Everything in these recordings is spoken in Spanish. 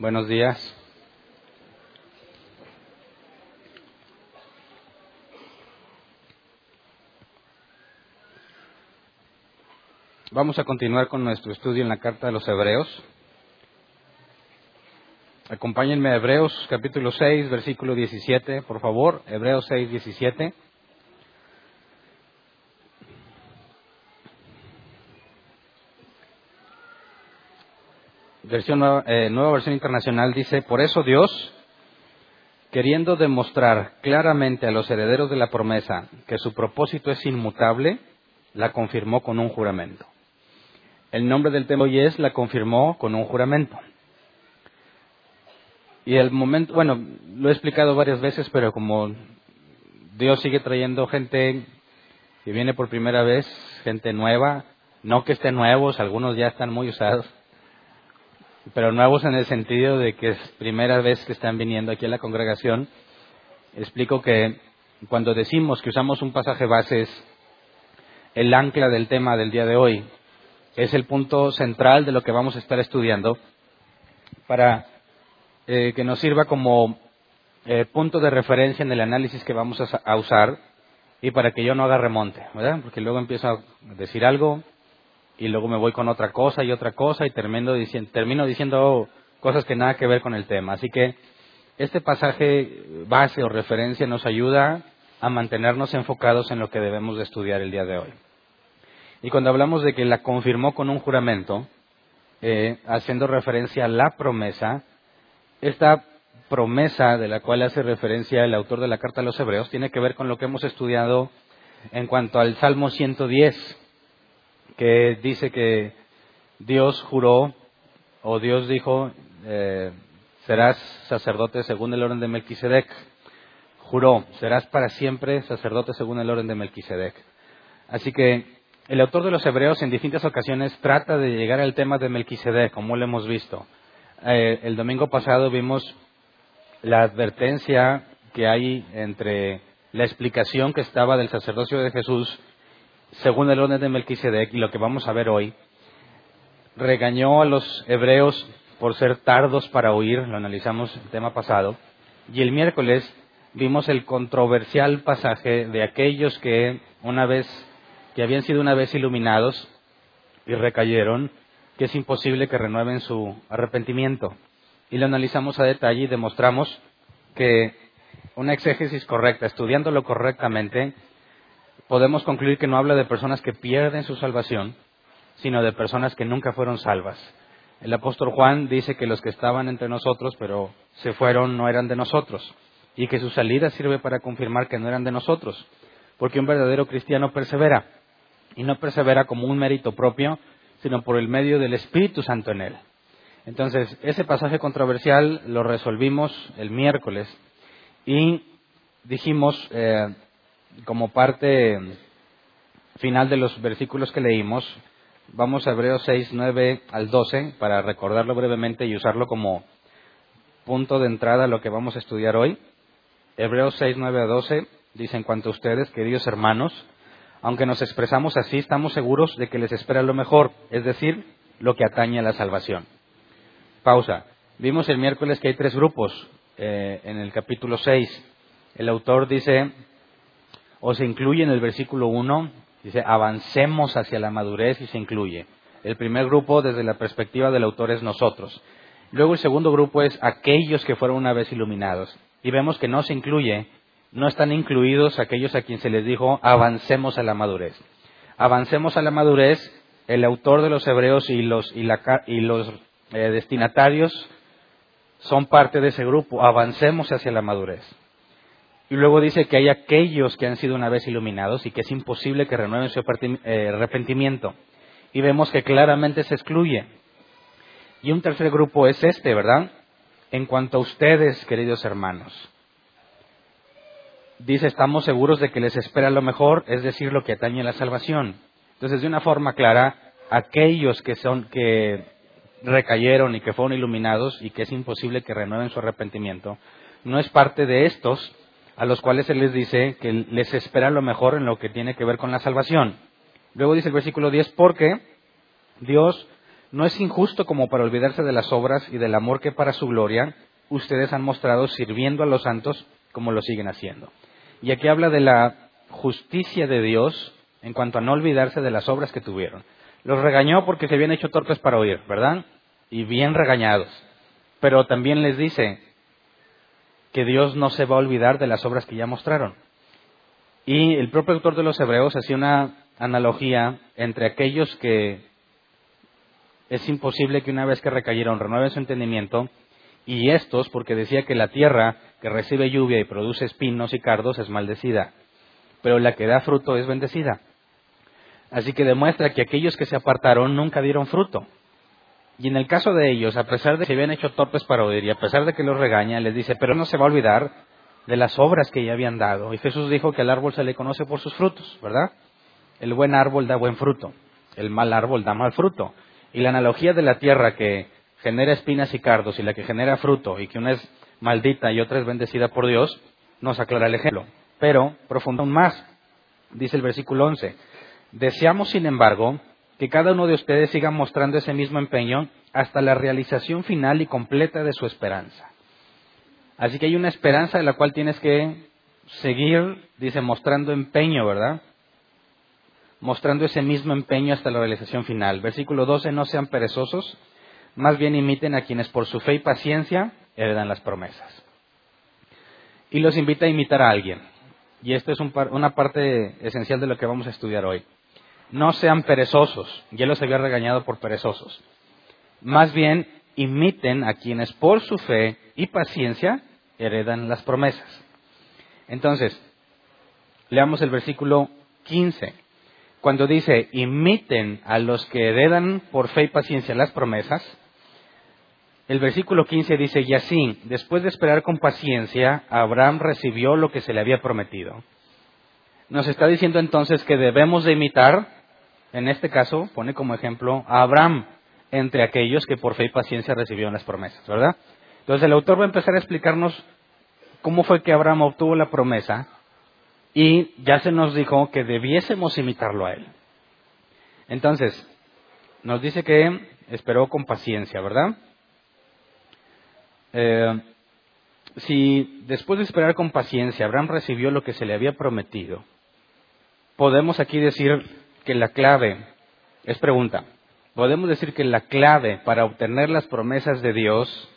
Buenos días. Vamos a continuar con nuestro estudio en la carta de los Hebreos. Acompáñenme a Hebreos capítulo 6, versículo 17, por favor. Hebreos 6, 17. Versión nueva, eh, nueva versión internacional dice, por eso Dios, queriendo demostrar claramente a los herederos de la promesa que su propósito es inmutable, la confirmó con un juramento. El nombre del tema hoy es la confirmó con un juramento. Y el momento, bueno, lo he explicado varias veces, pero como Dios sigue trayendo gente que viene por primera vez, gente nueva, no que estén nuevos, algunos ya están muy usados, pero nuevos en el sentido de que es primera vez que están viniendo aquí a la congregación, explico que cuando decimos que usamos un pasaje base es el ancla del tema del día de hoy, es el punto central de lo que vamos a estar estudiando para eh, que nos sirva como eh, punto de referencia en el análisis que vamos a, usar y para que yo no haga remonte, ¿verdad? Porque luego empiezo a decir algo y luego me voy con otra cosa y otra cosa y termino, diciendo, termino diciendo cosas que nada que ver con el tema. Así que este pasaje base o referencia nos ayuda a mantenernos enfocados en lo que debemos de estudiar el día de hoy. Y cuando hablamos de que la confirmó con un juramento, eh, haciendo referencia a la promesa, esta promesa de la cual hace referencia el autor de la carta a los hebreos tiene que ver con lo que hemos estudiado en cuanto al Salmo 110, que dice que Dios juró o Dios dijo, eh, serás sacerdote según el orden de Melquisedec. Juró, serás para siempre sacerdote según el orden de Melquisedec. Así que el autor de los Hebreos en distintas ocasiones trata de llegar al tema de Melquisedec, como lo hemos visto. Eh, el domingo pasado vimos la advertencia que hay entre la explicación que estaba del sacerdocio de Jesús según el orden de Melquisedec y lo que vamos a ver hoy. Regañó a los hebreos por ser tardos para oír, lo analizamos el tema pasado. Y el miércoles vimos el controversial pasaje de aquellos que una vez que habían sido una vez iluminados y recayeron, que es imposible que renueven su arrepentimiento. Y lo analizamos a detalle y demostramos que una exégesis correcta, estudiándolo correctamente, podemos concluir que no habla de personas que pierden su salvación, sino de personas que nunca fueron salvas. El apóstol Juan dice que los que estaban entre nosotros, pero se fueron, no eran de nosotros, y que su salida sirve para confirmar que no eran de nosotros, porque un verdadero cristiano persevera y no persevera como un mérito propio, sino por el medio del Espíritu Santo en él. Entonces, ese pasaje controversial lo resolvimos el miércoles y dijimos, eh, como parte final de los versículos que leímos, vamos a Hebreos 6, 9 al 12 para recordarlo brevemente y usarlo como punto de entrada a lo que vamos a estudiar hoy. Hebreos 6, 9 a 12 dice en cuanto a ustedes, queridos hermanos, aunque nos expresamos así, estamos seguros de que les espera lo mejor, es decir, lo que atañe a la salvación. Pausa. Vimos el miércoles que hay tres grupos eh, en el capítulo 6. El autor dice, o se incluye en el versículo 1, dice, avancemos hacia la madurez y se incluye. El primer grupo, desde la perspectiva del autor, es nosotros. Luego el segundo grupo es aquellos que fueron una vez iluminados. Y vemos que no se incluye no están incluidos aquellos a quien se les dijo avancemos a la madurez. Avancemos a la madurez, el autor de los hebreos y los, y los eh, destinatarios son parte de ese grupo, avancemos hacia la madurez. Y luego dice que hay aquellos que han sido una vez iluminados y que es imposible que renueven su eh, arrepentimiento. Y vemos que claramente se excluye. Y un tercer grupo es este, ¿verdad? En cuanto a ustedes, queridos hermanos, dice, estamos seguros de que les espera lo mejor, es decir, lo que atañe a la salvación. Entonces, de una forma clara, aquellos que son, que recayeron y que fueron iluminados y que es imposible que renueven su arrepentimiento, no es parte de estos a los cuales se les dice que les espera lo mejor en lo que tiene que ver con la salvación. Luego dice el versículo 10, porque Dios no es injusto como para olvidarse de las obras y del amor que para su gloria ustedes han mostrado sirviendo a los santos como lo siguen haciendo. Y aquí habla de la justicia de Dios en cuanto a no olvidarse de las obras que tuvieron. Los regañó porque se habían hecho torpes para oír, ¿verdad? Y bien regañados. Pero también les dice que Dios no se va a olvidar de las obras que ya mostraron. Y el propio autor de los Hebreos hacía una analogía entre aquellos que es imposible que una vez que recayeron renueven su entendimiento y estos, porque decía que la tierra que recibe lluvia y produce espinos y cardos es maldecida, pero la que da fruto es bendecida. Así que demuestra que aquellos que se apartaron nunca dieron fruto. Y en el caso de ellos, a pesar de que se habían hecho torpes para oír y a pesar de que los regaña, les dice, pero no se va a olvidar de las obras que ya habían dado. Y Jesús dijo que al árbol se le conoce por sus frutos, ¿verdad? El buen árbol da buen fruto, el mal árbol da mal fruto. Y la analogía de la tierra que genera espinas y cardos y la que genera fruto y que una es maldita y otra es bendecida por Dios, nos aclara el ejemplo. Pero profunda aún más, dice el versículo 11. Deseamos, sin embargo, que cada uno de ustedes siga mostrando ese mismo empeño hasta la realización final y completa de su esperanza. Así que hay una esperanza de la cual tienes que seguir, dice, mostrando empeño, ¿verdad? Mostrando ese mismo empeño hasta la realización final. Versículo 12, no sean perezosos, más bien imiten a quienes por su fe y paciencia heredan las promesas. Y los invita a imitar a alguien. Y esto es una parte esencial de lo que vamos a estudiar hoy no sean perezosos. Ya los había regañado por perezosos. Más bien, imiten a quienes por su fe y paciencia heredan las promesas. Entonces, leamos el versículo 15. Cuando dice, imiten a los que heredan por fe y paciencia las promesas, el versículo 15 dice, y así, después de esperar con paciencia, Abraham recibió lo que se le había prometido. Nos está diciendo entonces que debemos de imitar en este caso, pone como ejemplo a Abraham entre aquellos que por fe y paciencia recibieron las promesas, ¿verdad? Entonces el autor va a empezar a explicarnos cómo fue que Abraham obtuvo la promesa y ya se nos dijo que debiésemos imitarlo a él. Entonces, nos dice que esperó con paciencia, ¿verdad? Eh, si después de esperar con paciencia Abraham recibió lo que se le había prometido, podemos aquí decir que la clave, es pregunta, podemos decir que la clave para obtener las promesas de Dios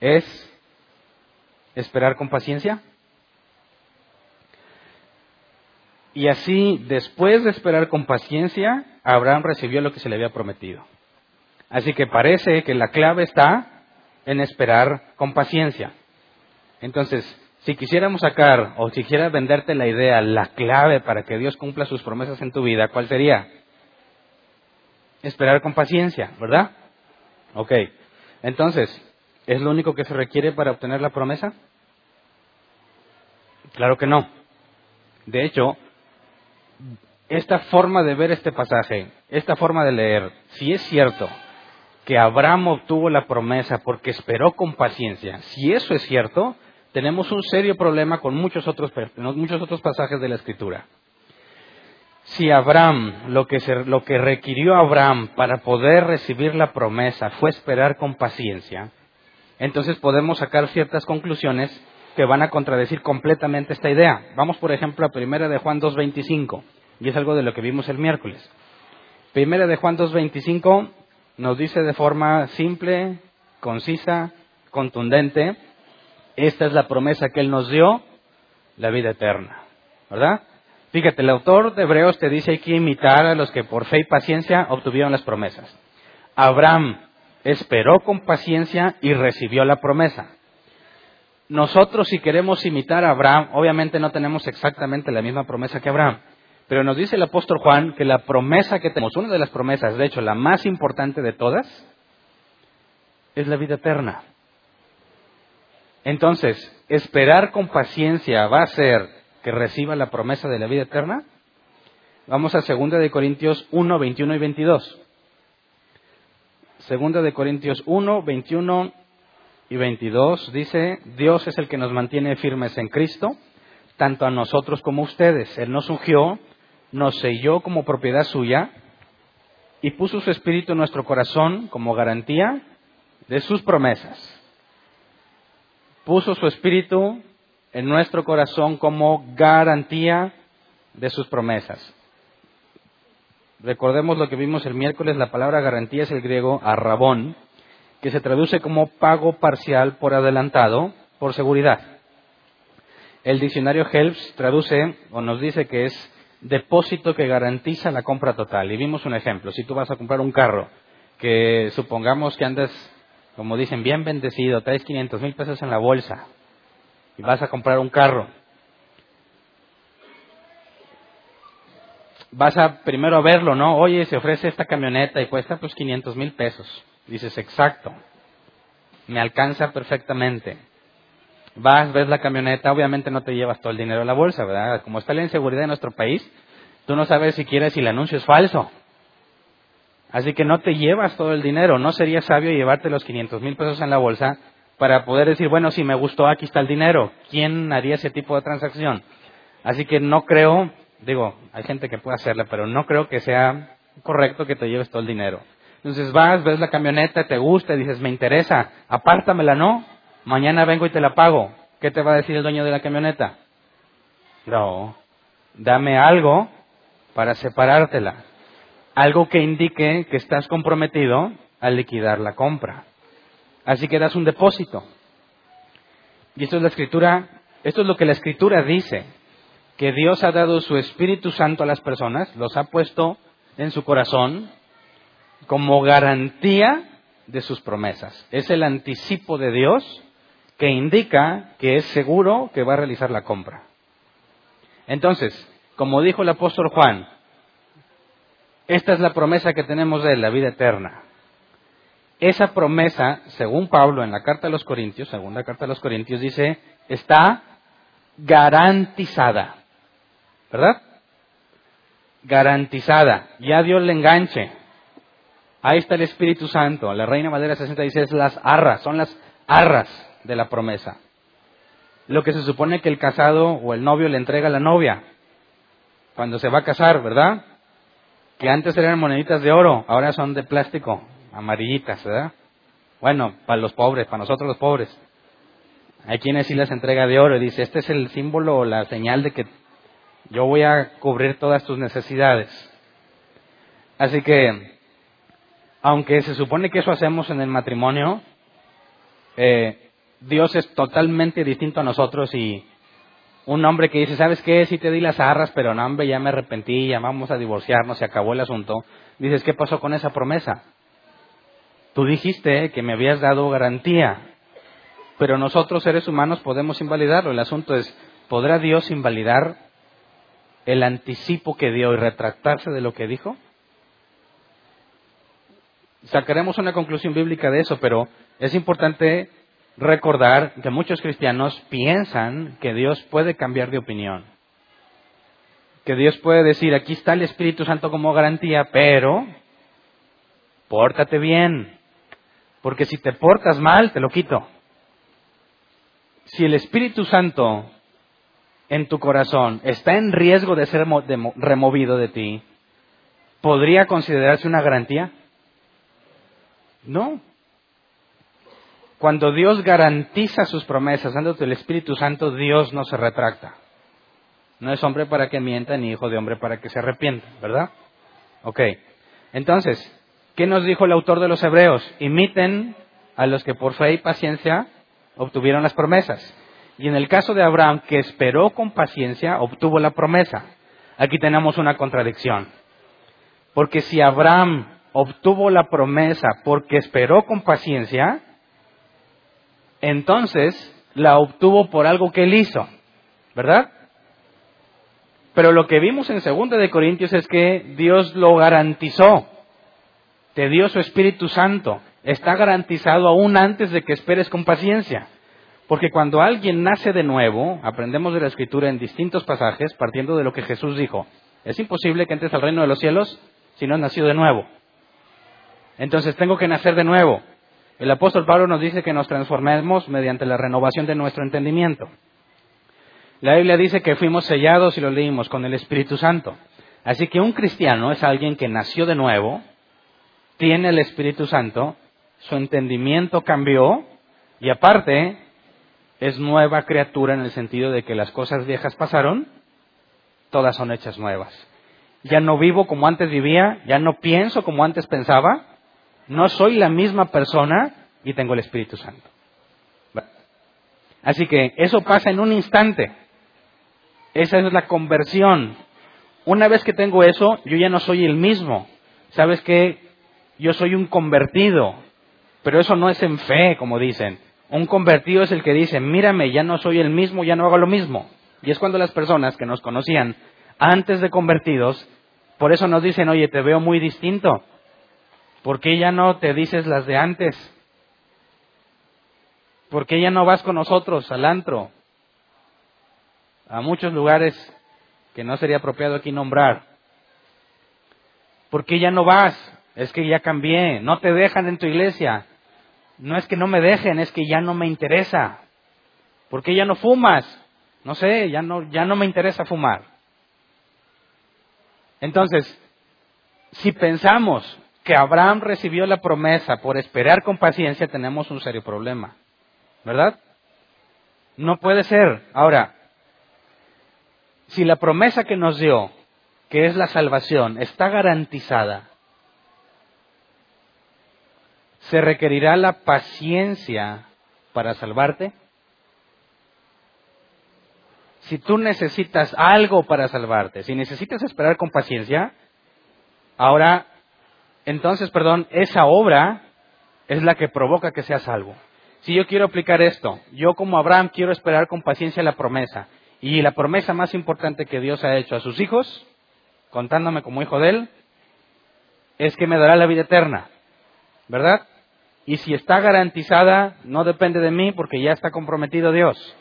es esperar con paciencia? Y así, después de esperar con paciencia, Abraham recibió lo que se le había prometido. Así que parece que la clave está en esperar con paciencia. Entonces, si quisiéramos sacar o si quisiera venderte la idea, la clave para que Dios cumpla sus promesas en tu vida, ¿cuál sería? Esperar con paciencia, ¿verdad? Ok. Entonces, ¿es lo único que se requiere para obtener la promesa? Claro que no. De hecho, esta forma de ver este pasaje, esta forma de leer, si es cierto que Abraham obtuvo la promesa porque esperó con paciencia, si eso es cierto, tenemos un serio problema con muchos otros, muchos otros pasajes de la Escritura. Si Abraham, lo que, lo que requirió Abraham para poder recibir la promesa fue esperar con paciencia, entonces podemos sacar ciertas conclusiones que van a contradecir completamente esta idea. Vamos, por ejemplo, a Primera de Juan 2.25, y es algo de lo que vimos el miércoles. Primera de Juan 2.25 nos dice de forma simple, concisa, contundente, esta es la promesa que Él nos dio, la vida eterna. ¿Verdad? Fíjate, el autor de Hebreos te dice hay que imitar a los que por fe y paciencia obtuvieron las promesas. Abraham esperó con paciencia y recibió la promesa. Nosotros si queremos imitar a Abraham, obviamente no tenemos exactamente la misma promesa que Abraham, pero nos dice el apóstol Juan que la promesa que tenemos, una de las promesas, de hecho la más importante de todas, es la vida eterna. Entonces, ¿esperar con paciencia va a ser que reciba la promesa de la vida eterna? Vamos a 2 de Corintios 1, 21 y 22. 2 de Corintios 1, 21 y 22 dice, Dios es el que nos mantiene firmes en Cristo, tanto a nosotros como a ustedes. Él nos ungió, nos selló como propiedad suya y puso su espíritu en nuestro corazón como garantía de sus promesas. Puso su espíritu en nuestro corazón como garantía de sus promesas. Recordemos lo que vimos el miércoles, la palabra garantía es el griego arrabón, que se traduce como pago parcial por adelantado, por seguridad. El diccionario Helps traduce o nos dice que es depósito que garantiza la compra total. Y vimos un ejemplo. Si tú vas a comprar un carro, que supongamos que andas, como dicen, bien bendecido, traes 500 mil pesos en la bolsa y vas a comprar un carro. Vas a primero verlo, ¿no? Oye, se ofrece esta camioneta y cuesta pues 500 mil pesos. Dices, exacto, me alcanza perfectamente. Vas, ves la camioneta, obviamente no te llevas todo el dinero en la bolsa, ¿verdad? Como está la inseguridad en nuestro país, tú no sabes siquiera si el anuncio es falso. Así que no te llevas todo el dinero. No sería sabio llevarte los 500 mil pesos en la bolsa para poder decir, bueno, si me gustó, aquí está el dinero. ¿Quién haría ese tipo de transacción? Así que no creo, digo, hay gente que puede hacerla, pero no creo que sea correcto que te lleves todo el dinero. Entonces vas, ves la camioneta, te gusta, dices, me interesa, apártamela, ¿no? Mañana vengo y te la pago. ¿Qué te va a decir el dueño de la camioneta? No, dame algo para separártela. Algo que indique que estás comprometido a liquidar la compra. Así que das un depósito. Y esto es la escritura, esto es lo que la escritura dice, que Dios ha dado su Espíritu Santo a las personas, los ha puesto en su corazón como garantía de sus promesas. Es el anticipo de Dios que indica que es seguro que va a realizar la compra. Entonces, como dijo el apóstol Juan, esta es la promesa que tenemos de la vida eterna. Esa promesa, según Pablo en la carta a los Corintios, segunda carta a los Corintios, dice, está garantizada. ¿Verdad? Garantizada. Ya Dios le enganche. Ahí está el Espíritu Santo. La Reina Madera 60 dice es las arras, son las arras de la promesa. Lo que se supone que el casado o el novio le entrega a la novia cuando se va a casar, ¿verdad? Que antes eran moneditas de oro, ahora son de plástico, amarillitas, ¿verdad? Bueno, para los pobres, para nosotros los pobres. Hay quienes sí las entrega de oro y dice, este es el símbolo o la señal de que yo voy a cubrir todas tus necesidades. Así que aunque se supone que eso hacemos en el matrimonio, eh, Dios es totalmente distinto a nosotros y un hombre que dice, ¿sabes qué? Sí te di las arras, pero no, hombre, ya me arrepentí, ya vamos a divorciarnos, se acabó el asunto. Dices, ¿qué pasó con esa promesa? Tú dijiste que me habías dado garantía, pero nosotros seres humanos podemos invalidarlo. El asunto es, ¿podrá Dios invalidar el anticipo que dio y retractarse de lo que dijo? sacaremos una conclusión bíblica de eso, pero es importante recordar que muchos cristianos piensan que Dios puede cambiar de opinión. Que Dios puede decir, aquí está el Espíritu Santo como garantía, pero pórtate bien, porque si te portas mal, te lo quito. Si el Espíritu Santo en tu corazón está en riesgo de ser removido de ti, ¿podría considerarse una garantía? No. Cuando Dios garantiza sus promesas dándote el Espíritu Santo, Dios no se retracta. No es hombre para que mienta ni hijo de hombre para que se arrepienta, ¿verdad? Ok. Entonces, ¿qué nos dijo el autor de los Hebreos? Imiten a los que por fe y paciencia obtuvieron las promesas. Y en el caso de Abraham, que esperó con paciencia, obtuvo la promesa. Aquí tenemos una contradicción. Porque si Abraham obtuvo la promesa porque esperó con paciencia, entonces la obtuvo por algo que él hizo, ¿verdad? Pero lo que vimos en 2 de Corintios es que Dios lo garantizó, te dio su Espíritu Santo, está garantizado aún antes de que esperes con paciencia. Porque cuando alguien nace de nuevo, aprendemos de la Escritura en distintos pasajes, partiendo de lo que Jesús dijo, es imposible que entres al reino de los cielos si no has nacido de nuevo. Entonces tengo que nacer de nuevo. El apóstol Pablo nos dice que nos transformemos mediante la renovación de nuestro entendimiento. La Biblia dice que fuimos sellados y lo leímos con el Espíritu Santo. Así que un cristiano es alguien que nació de nuevo tiene el Espíritu Santo, su entendimiento cambió y aparte es nueva criatura en el sentido de que las cosas viejas pasaron, todas son hechas nuevas. Ya no vivo como antes vivía, ya no pienso como antes pensaba, no soy la misma persona y tengo el Espíritu Santo. Así que eso pasa en un instante. Esa es la conversión. Una vez que tengo eso, yo ya no soy el mismo. ¿Sabes qué? Yo soy un convertido. Pero eso no es en fe, como dicen. Un convertido es el que dice, mírame, ya no soy el mismo, ya no hago lo mismo. Y es cuando las personas que nos conocían antes de convertidos, por eso nos dicen, oye, te veo muy distinto. ¿Por qué ya no te dices las de antes? ¿Por qué ya no vas con nosotros al antro? A muchos lugares que no sería apropiado aquí nombrar. ¿Por qué ya no vas? Es que ya cambié. No te dejan en tu iglesia. No es que no me dejen, es que ya no me interesa. ¿Por qué ya no fumas? No sé, ya no, ya no me interesa fumar. Entonces, si pensamos que Abraham recibió la promesa por esperar con paciencia, tenemos un serio problema. ¿Verdad? No puede ser. Ahora, si la promesa que nos dio, que es la salvación, está garantizada, ¿se requerirá la paciencia para salvarte? Si tú necesitas algo para salvarte, si necesitas esperar con paciencia, ahora, entonces, perdón, esa obra es la que provoca que seas salvo. Si yo quiero aplicar esto, yo como Abraham quiero esperar con paciencia la promesa. Y la promesa más importante que Dios ha hecho a sus hijos, contándome como hijo de Él, es que me dará la vida eterna. ¿Verdad? Y si está garantizada, no depende de mí porque ya está comprometido Dios.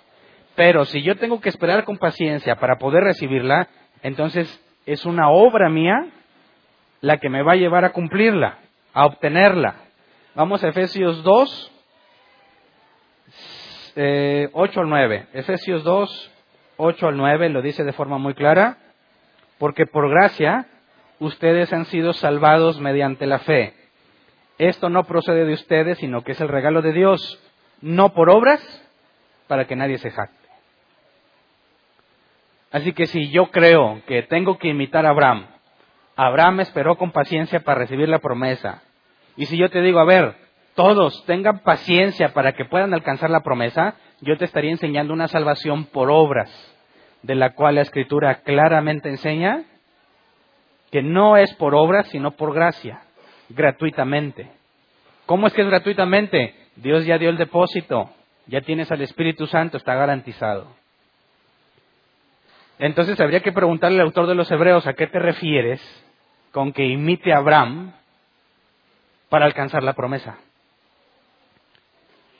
Pero si yo tengo que esperar con paciencia para poder recibirla, entonces es una obra mía la que me va a llevar a cumplirla, a obtenerla. Vamos a Efesios 2, eh, 8 al 9. Efesios 2, 8 al 9 lo dice de forma muy clara. Porque por gracia ustedes han sido salvados mediante la fe. Esto no procede de ustedes, sino que es el regalo de Dios, no por obras, para que nadie se jacte. Así que si yo creo que tengo que imitar a Abraham, Abraham esperó con paciencia para recibir la promesa. Y si yo te digo, a ver, todos tengan paciencia para que puedan alcanzar la promesa, yo te estaría enseñando una salvación por obras, de la cual la Escritura claramente enseña que no es por obras, sino por gracia, gratuitamente. ¿Cómo es que es gratuitamente? Dios ya dio el depósito, ya tienes al Espíritu Santo, está garantizado. Entonces habría que preguntarle al autor de los Hebreos a qué te refieres con que imite a Abraham para alcanzar la promesa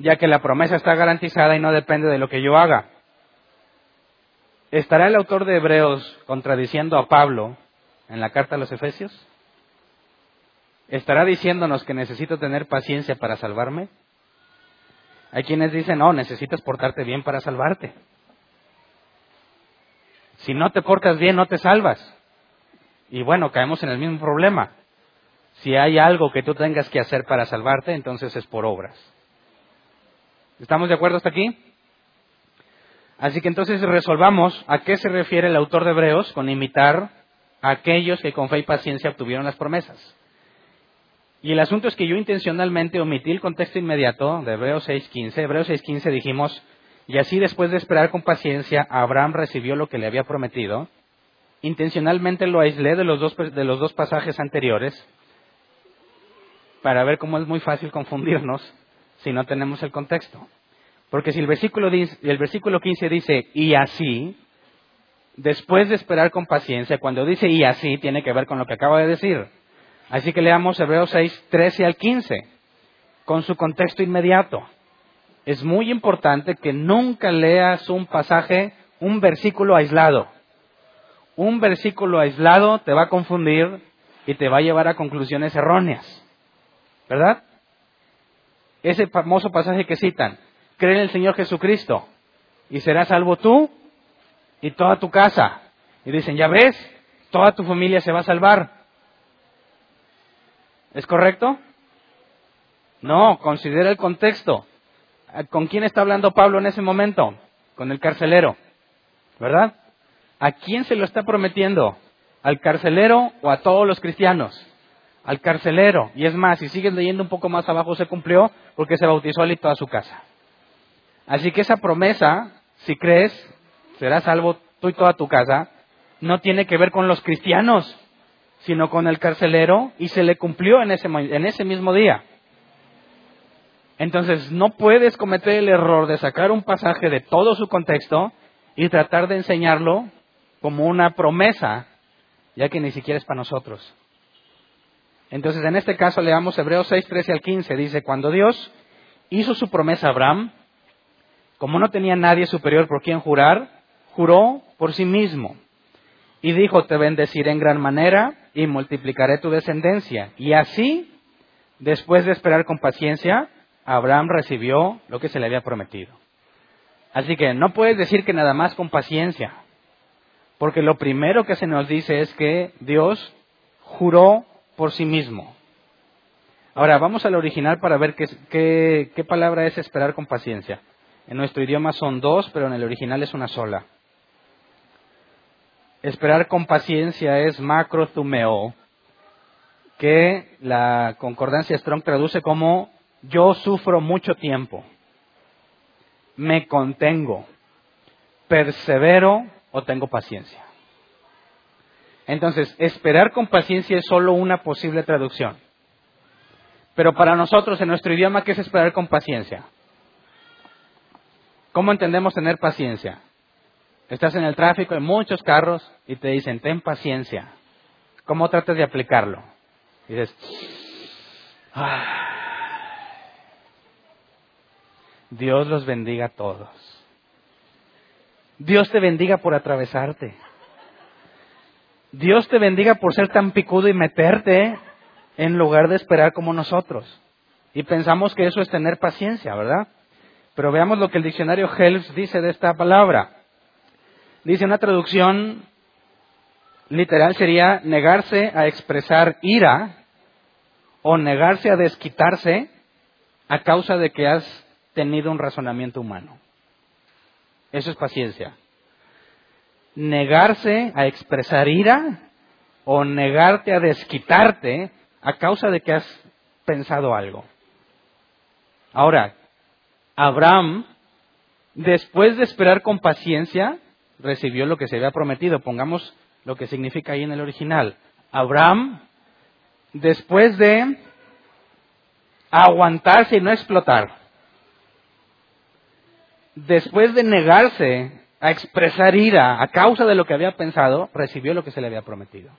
ya que la promesa está garantizada y no depende de lo que yo haga. ¿Estará el autor de Hebreos contradiciendo a Pablo en la carta a los Efesios? ¿Estará diciéndonos que necesito tener paciencia para salvarme? Hay quienes dicen, no, necesitas portarte bien para salvarte. Si no te portas bien, no te salvas. Y bueno, caemos en el mismo problema. Si hay algo que tú tengas que hacer para salvarte, entonces es por obras. ¿Estamos de acuerdo hasta aquí? Así que entonces resolvamos a qué se refiere el autor de Hebreos con imitar a aquellos que con fe y paciencia obtuvieron las promesas. Y el asunto es que yo intencionalmente omití el contexto inmediato de Hebreos 6.15. Hebreos 6.15 dijimos, y así después de esperar con paciencia, Abraham recibió lo que le había prometido. Intencionalmente lo aislé de los dos, de los dos pasajes anteriores para ver cómo es muy fácil confundirnos si no tenemos el contexto. Porque si el versículo, el versículo 15 dice, y así, después de esperar con paciencia, cuando dice y así, tiene que ver con lo que acabo de decir. Así que leamos Hebreos 6, 13 al 15, con su contexto inmediato. Es muy importante que nunca leas un pasaje, un versículo aislado. Un versículo aislado te va a confundir y te va a llevar a conclusiones erróneas. ¿Verdad? ese famoso pasaje que citan, cree en el Señor Jesucristo y serás salvo tú y toda tu casa. Y dicen, ya ves, toda tu familia se va a salvar. ¿Es correcto? No, considera el contexto. ¿Con quién está hablando Pablo en ese momento? Con el carcelero, ¿verdad? ¿A quién se lo está prometiendo? ¿Al carcelero o a todos los cristianos? Al carcelero. Y es más, si sigues leyendo un poco más abajo, se cumplió porque se bautizó él y toda su casa. Así que esa promesa, si crees, serás salvo tú y toda tu casa, no tiene que ver con los cristianos, sino con el carcelero y se le cumplió en ese, en ese mismo día. Entonces, no puedes cometer el error de sacar un pasaje de todo su contexto y tratar de enseñarlo como una promesa, ya que ni siquiera es para nosotros. Entonces, en este caso, leamos Hebreos 6, 13 al 15. Dice, cuando Dios hizo su promesa a Abraham, como no tenía nadie superior por quien jurar, juró por sí mismo. Y dijo, te bendeciré en gran manera y multiplicaré tu descendencia. Y así, después de esperar con paciencia, Abraham recibió lo que se le había prometido. Así que no puedes decir que nada más con paciencia, porque lo primero que se nos dice es que Dios juró por sí mismo. Ahora, vamos al original para ver qué, palabra es esperar con paciencia. En nuestro idioma son dos, pero en el original es una sola. Esperar con paciencia es macrothumeo, que la concordancia Strong traduce como yo sufro mucho tiempo, me contengo, persevero o tengo paciencia. Entonces, esperar con paciencia es solo una posible traducción. Pero para nosotros, en nuestro idioma, ¿qué es esperar con paciencia? ¿Cómo entendemos tener paciencia? Estás en el tráfico, hay muchos carros y te dicen, ten paciencia. ¿Cómo tratas de aplicarlo? dices, ah, Dios los bendiga a todos. Dios te bendiga por atravesarte. Dios te bendiga por ser tan picudo y meterte en lugar de esperar como nosotros. Y pensamos que eso es tener paciencia, ¿verdad? Pero veamos lo que el diccionario Helps dice de esta palabra. Dice una traducción literal sería negarse a expresar ira o negarse a desquitarse a causa de que has tenido un razonamiento humano. Eso es paciencia. Negarse a expresar ira o negarte a desquitarte a causa de que has pensado algo. Ahora, Abraham, después de esperar con paciencia, recibió lo que se había prometido. Pongamos lo que significa ahí en el original. Abraham, después de aguantarse y no explotar, después de negarse a expresar ira a causa de lo que había pensado, recibió lo que se le había prometido.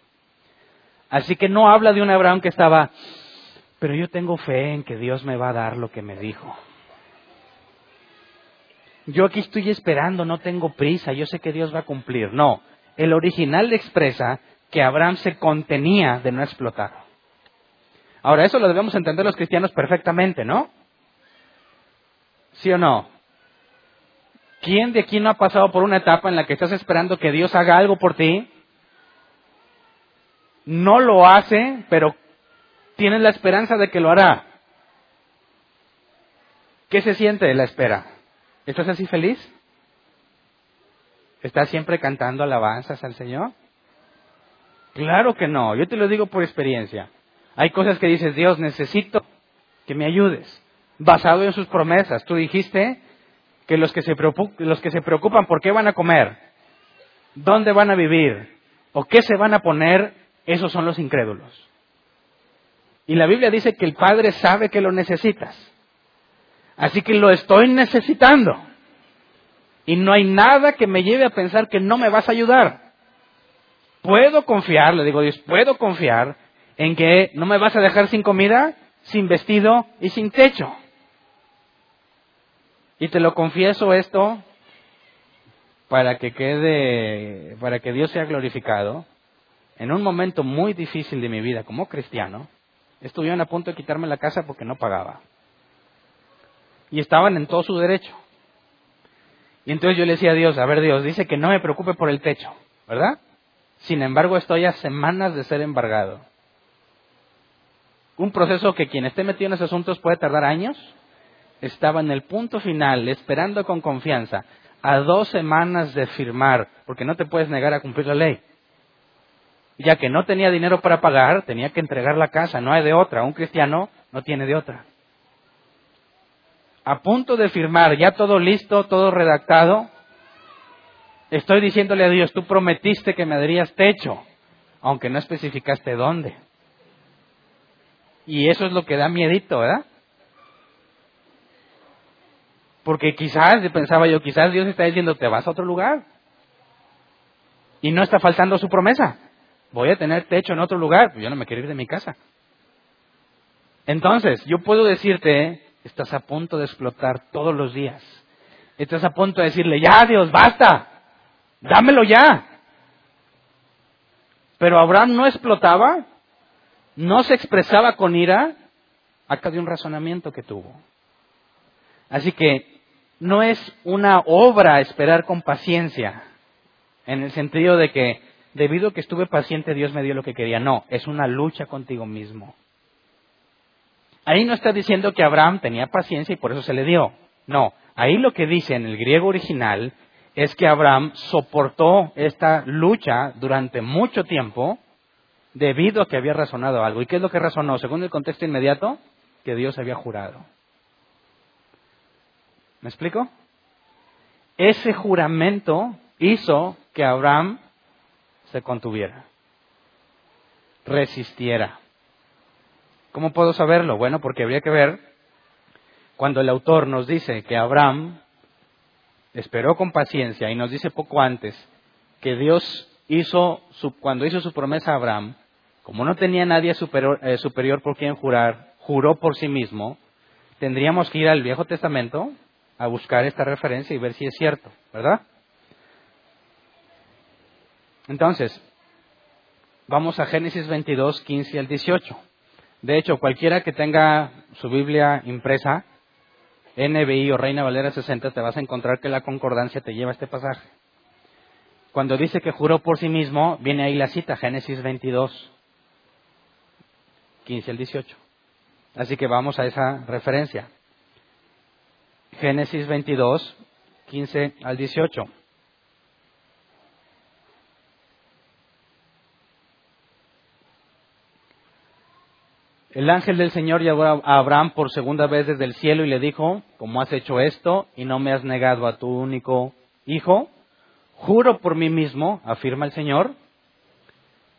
Así que no habla de un Abraham que estaba, pero yo tengo fe en que Dios me va a dar lo que me dijo. Yo aquí estoy esperando, no tengo prisa, yo sé que Dios va a cumplir. No, el original expresa que Abraham se contenía de no explotar. Ahora, eso lo debemos entender los cristianos perfectamente, ¿no? ¿Sí o no? ¿Quién de aquí no ha pasado por una etapa en la que estás esperando que Dios haga algo por ti? No lo hace, pero tienes la esperanza de que lo hará. ¿Qué se siente de la espera? ¿Estás así feliz? ¿Estás siempre cantando alabanzas al Señor? Claro que no, yo te lo digo por experiencia. Hay cosas que dices, Dios, necesito que me ayudes, basado en sus promesas. Tú dijiste que los que se, los que se preocupan por qué van a comer, dónde van a vivir o qué se van a poner, esos son los incrédulos. Y la Biblia dice que el Padre sabe que lo necesitas. Así que lo estoy necesitando. Y no hay nada que me lleve a pensar que no me vas a ayudar. Puedo confiar, le digo Dios, puedo confiar en que no me vas a dejar sin comida, sin vestido y sin techo. Y te lo confieso esto para que quede, para que Dios sea glorificado. En un momento muy difícil de mi vida como cristiano, estuvieron a punto de quitarme la casa porque no pagaba. Y estaban en todo su derecho. Y entonces yo le decía a Dios, a ver Dios, dice que no me preocupe por el techo, ¿verdad? Sin embargo, estoy a semanas de ser embargado. un proceso que quien esté metido en esos asuntos puede tardar años, estaba en el punto final, esperando con confianza, a dos semanas de firmar, porque no te puedes negar a cumplir la ley. Ya que no tenía dinero para pagar, tenía que entregar la casa, no hay de otra. Un cristiano no tiene de otra. A punto de firmar, ya todo listo, todo redactado, estoy diciéndole a Dios, tú prometiste que me darías techo, aunque no especificaste dónde. Y eso es lo que da miedito, ¿verdad? Porque quizás, pensaba yo, quizás Dios está diciendo, te vas a otro lugar. Y no está faltando su promesa. Voy a tener techo en otro lugar. Pues yo no me quiero ir de mi casa. Entonces, yo puedo decirte, estás a punto de explotar todos los días. Estás a punto de decirle, ya Dios, basta. Dámelo ya. Pero Abraham no explotaba, no se expresaba con ira, acá de un razonamiento que tuvo. Así que no es una obra esperar con paciencia, en el sentido de que debido a que estuve paciente Dios me dio lo que quería. No, es una lucha contigo mismo. Ahí no está diciendo que Abraham tenía paciencia y por eso se le dio. No, ahí lo que dice en el griego original es que Abraham soportó esta lucha durante mucho tiempo debido a que había razonado algo. ¿Y qué es lo que razonó? Según el contexto inmediato, que Dios había jurado. ¿Me explico? Ese juramento hizo que Abraham se contuviera, resistiera. ¿Cómo puedo saberlo? Bueno, porque habría que ver cuando el autor nos dice que Abraham esperó con paciencia y nos dice poco antes que Dios hizo su, cuando hizo su promesa a Abraham, como no tenía nadie superior, eh, superior por quien jurar, juró por sí mismo, tendríamos que ir al Viejo Testamento a buscar esta referencia y ver si es cierto, ¿verdad? Entonces, vamos a Génesis 22, 15 al 18. De hecho, cualquiera que tenga su Biblia impresa, NBI o Reina Valera 60, te vas a encontrar que la concordancia te lleva a este pasaje. Cuando dice que juró por sí mismo, viene ahí la cita, Génesis 22, 15 al 18. Así que vamos a esa referencia. Génesis 22, 15 al 18. El ángel del Señor llegó a Abraham por segunda vez desde el cielo y le dijo, como has hecho esto y no me has negado a tu único hijo, juro por mí mismo, afirma el Señor,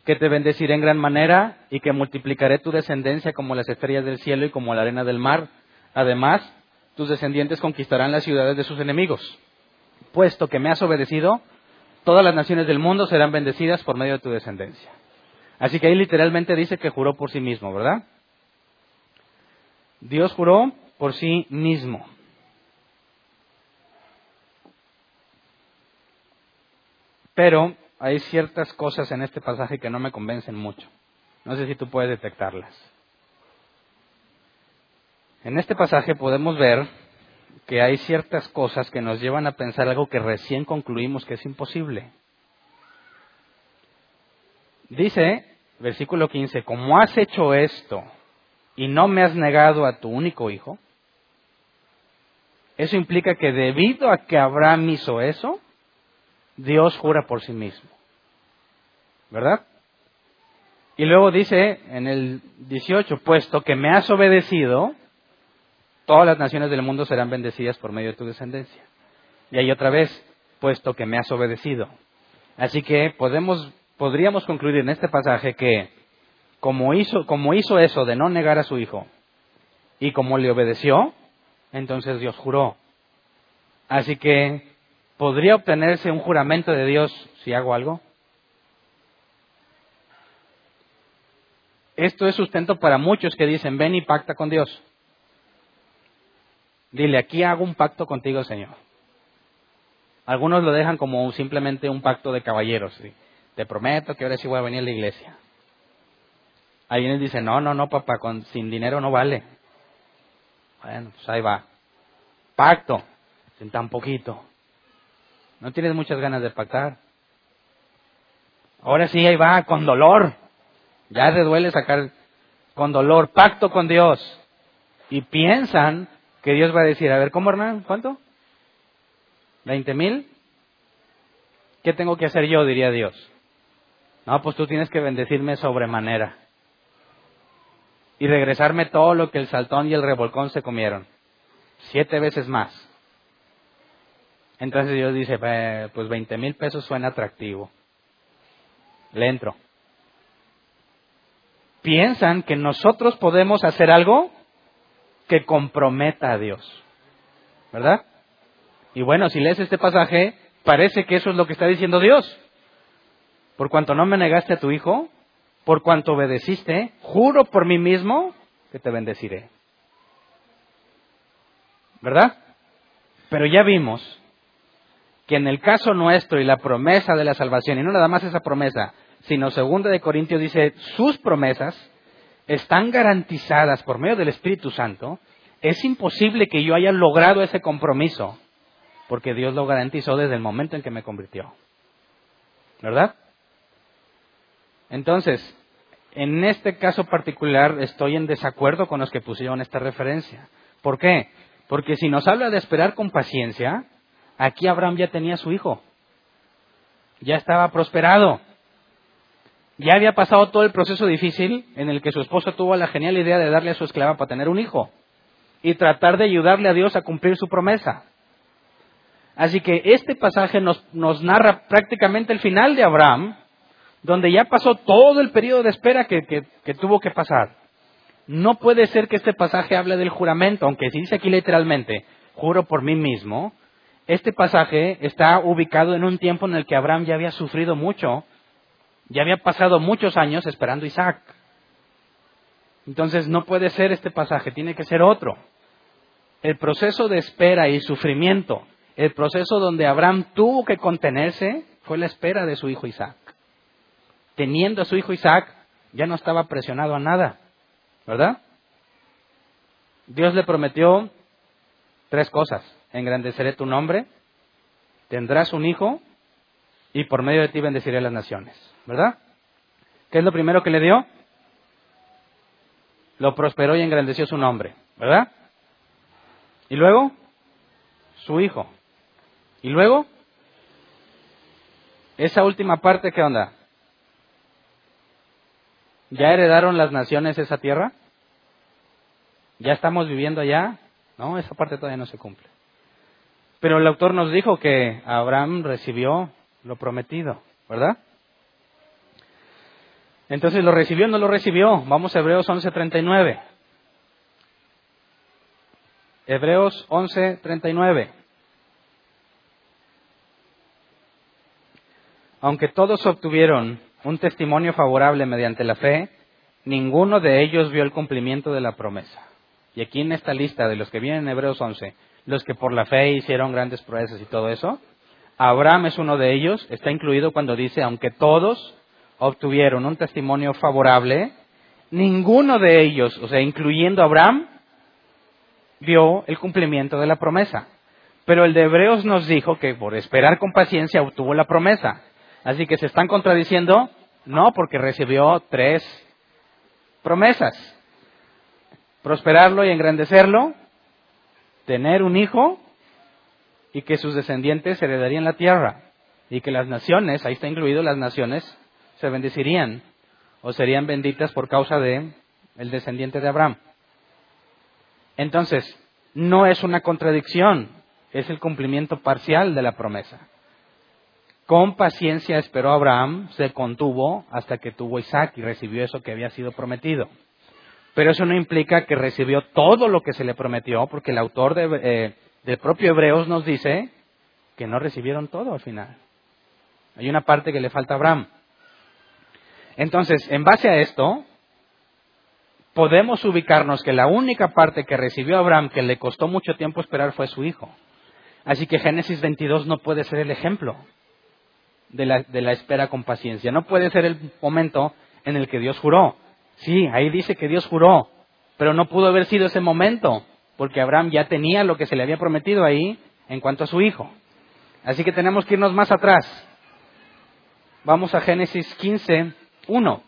que te bendeciré en gran manera y que multiplicaré tu descendencia como las estrellas del cielo y como la arena del mar. Además, tus descendientes conquistarán las ciudades de sus enemigos. Puesto que me has obedecido, todas las naciones del mundo serán bendecidas por medio de tu descendencia. Así que ahí literalmente dice que juró por sí mismo, ¿verdad? Dios juró por sí mismo. Pero hay ciertas cosas en este pasaje que no me convencen mucho. No sé si tú puedes detectarlas. En este pasaje podemos ver que hay ciertas cosas que nos llevan a pensar algo que recién concluimos que es imposible. Dice, versículo 15, como has hecho esto y no me has negado a tu único hijo, eso implica que debido a que Abraham hizo eso, Dios jura por sí mismo. ¿Verdad? Y luego dice en el 18, puesto que me has obedecido, todas las naciones del mundo serán bendecidas por medio de tu descendencia. Y ahí otra vez, puesto que me has obedecido. Así que podemos, podríamos concluir en este pasaje que como hizo, como hizo eso de no negar a su hijo y como le obedeció, entonces Dios juró. Así que, ¿podría obtenerse un juramento de Dios si hago algo? Esto es sustento para muchos que dicen, ven y pacta con Dios. Dile, aquí hago un pacto contigo, Señor. Algunos lo dejan como simplemente un pacto de caballeros. Te prometo que ahora sí voy a venir a la iglesia. Alguien dice, no, no, no, papá, con, sin dinero no vale. Bueno, pues ahí va. Pacto, sin tan poquito. No tienes muchas ganas de pactar. Ahora sí, ahí va, con dolor. Ya te duele sacar con dolor, pacto con Dios, y piensan que Dios va a decir, a ver, ¿cómo Hernán? ¿Cuánto? ¿Veinte mil? ¿Qué tengo que hacer yo? diría Dios. No, pues tú tienes que bendecirme sobremanera. Y regresarme todo lo que el saltón y el revolcón se comieron. Siete veces más. Entonces Dios dice, pues veinte mil pesos suena atractivo. Le entro. Piensan que nosotros podemos hacer algo que comprometa a Dios. ¿Verdad? Y bueno, si lees este pasaje, parece que eso es lo que está diciendo Dios. Por cuanto no me negaste a tu hijo, por cuanto obedeciste, juro por mí mismo que te bendeciré. ¿Verdad? Pero ya vimos que en el caso nuestro y la promesa de la salvación, y no nada más esa promesa, sino segunda de Corintios dice, sus promesas están garantizadas por medio del Espíritu Santo, es imposible que yo haya logrado ese compromiso, porque Dios lo garantizó desde el momento en que me convirtió. ¿Verdad? Entonces, en este caso particular estoy en desacuerdo con los que pusieron esta referencia. ¿Por qué? Porque si nos habla de esperar con paciencia, aquí Abraham ya tenía su hijo. Ya estaba prosperado. Ya había pasado todo el proceso difícil en el que su esposo tuvo la genial idea de darle a su esclava para tener un hijo y tratar de ayudarle a Dios a cumplir su promesa. Así que este pasaje nos, narra prácticamente el final de Abraham, donde ya pasó todo el periodo de espera que, que tuvo que pasar. No puede ser que este pasaje hable del juramento, aunque si dice aquí literalmente, juro por mí mismo, este pasaje está ubicado en un tiempo en el que Abraham ya había sufrido mucho ya había pasado muchos años esperando Isaac. Entonces no puede ser este pasaje, tiene que ser otro. El proceso de espera y sufrimiento, el proceso donde Abraham tuvo que contenerse, fue la espera de su hijo Isaac. Teniendo a su hijo Isaac, ya no estaba presionado a nada, ¿verdad? Dios le prometió tres cosas. Engrandeceré tu nombre, tendrás un hijo y por medio de ti bendeciré las naciones. ¿verdad? ¿Qué es lo primero que le dio? Lo prosperó y engrandeció su nombre, ¿verdad? Y luego, su hijo. Y luego, esa última parte, ¿qué onda? ¿Ya heredaron las naciones esa tierra? ¿Ya estamos viviendo allá? No, esa parte todavía no se cumple. Pero el autor nos dijo que Abraham recibió lo prometido, ¿verdad? Entonces, ¿lo recibió o no lo recibió? Vamos a Hebreos 11:39. Hebreos 11:39. Aunque todos obtuvieron un testimonio favorable mediante la fe, ninguno de ellos vio el cumplimiento de la promesa. Y aquí en esta lista de los que vienen en Hebreos 11, los que por la fe hicieron grandes proezas y todo eso, Abraham es uno de ellos, está incluido cuando dice, aunque todos obtuvieron un testimonio favorable, ninguno de ellos, o sea, incluyendo Abraham, vio el cumplimiento de la promesa. Pero el de Hebreos nos dijo que por esperar con paciencia obtuvo la promesa. Así que se están contradiciendo, no, porque recibió tres promesas. Prosperarlo y engrandecerlo, tener un hijo y que sus descendientes heredarían la tierra. Y que las naciones, ahí está incluido las naciones, se bendecirían o serían benditas por causa de el descendiente de Abraham. Entonces, no es una contradicción, es el cumplimiento parcial de la promesa. Con paciencia esperó Abraham, se contuvo hasta que tuvo Isaac y recibió eso que había sido prometido. Pero eso no implica que recibió todo lo que se le prometió, porque el autor de, eh, del propio Hebreos nos dice que no recibieron todo al final. Hay una parte que le falta a Abraham. Entonces, en base a esto, podemos ubicarnos que la única parte que recibió Abraham que le costó mucho tiempo esperar fue su hijo. Así que Génesis 22 no puede ser el ejemplo de la, de la, espera con paciencia. No puede ser el momento en el que Dios juró. Sí, ahí dice que Dios juró, pero no pudo haber sido ese momento, porque Abraham ya tenía lo que se le había prometido ahí en cuanto a su hijo. Así que tenemos que irnos más atrás. Vamos a Génesis 15, 1.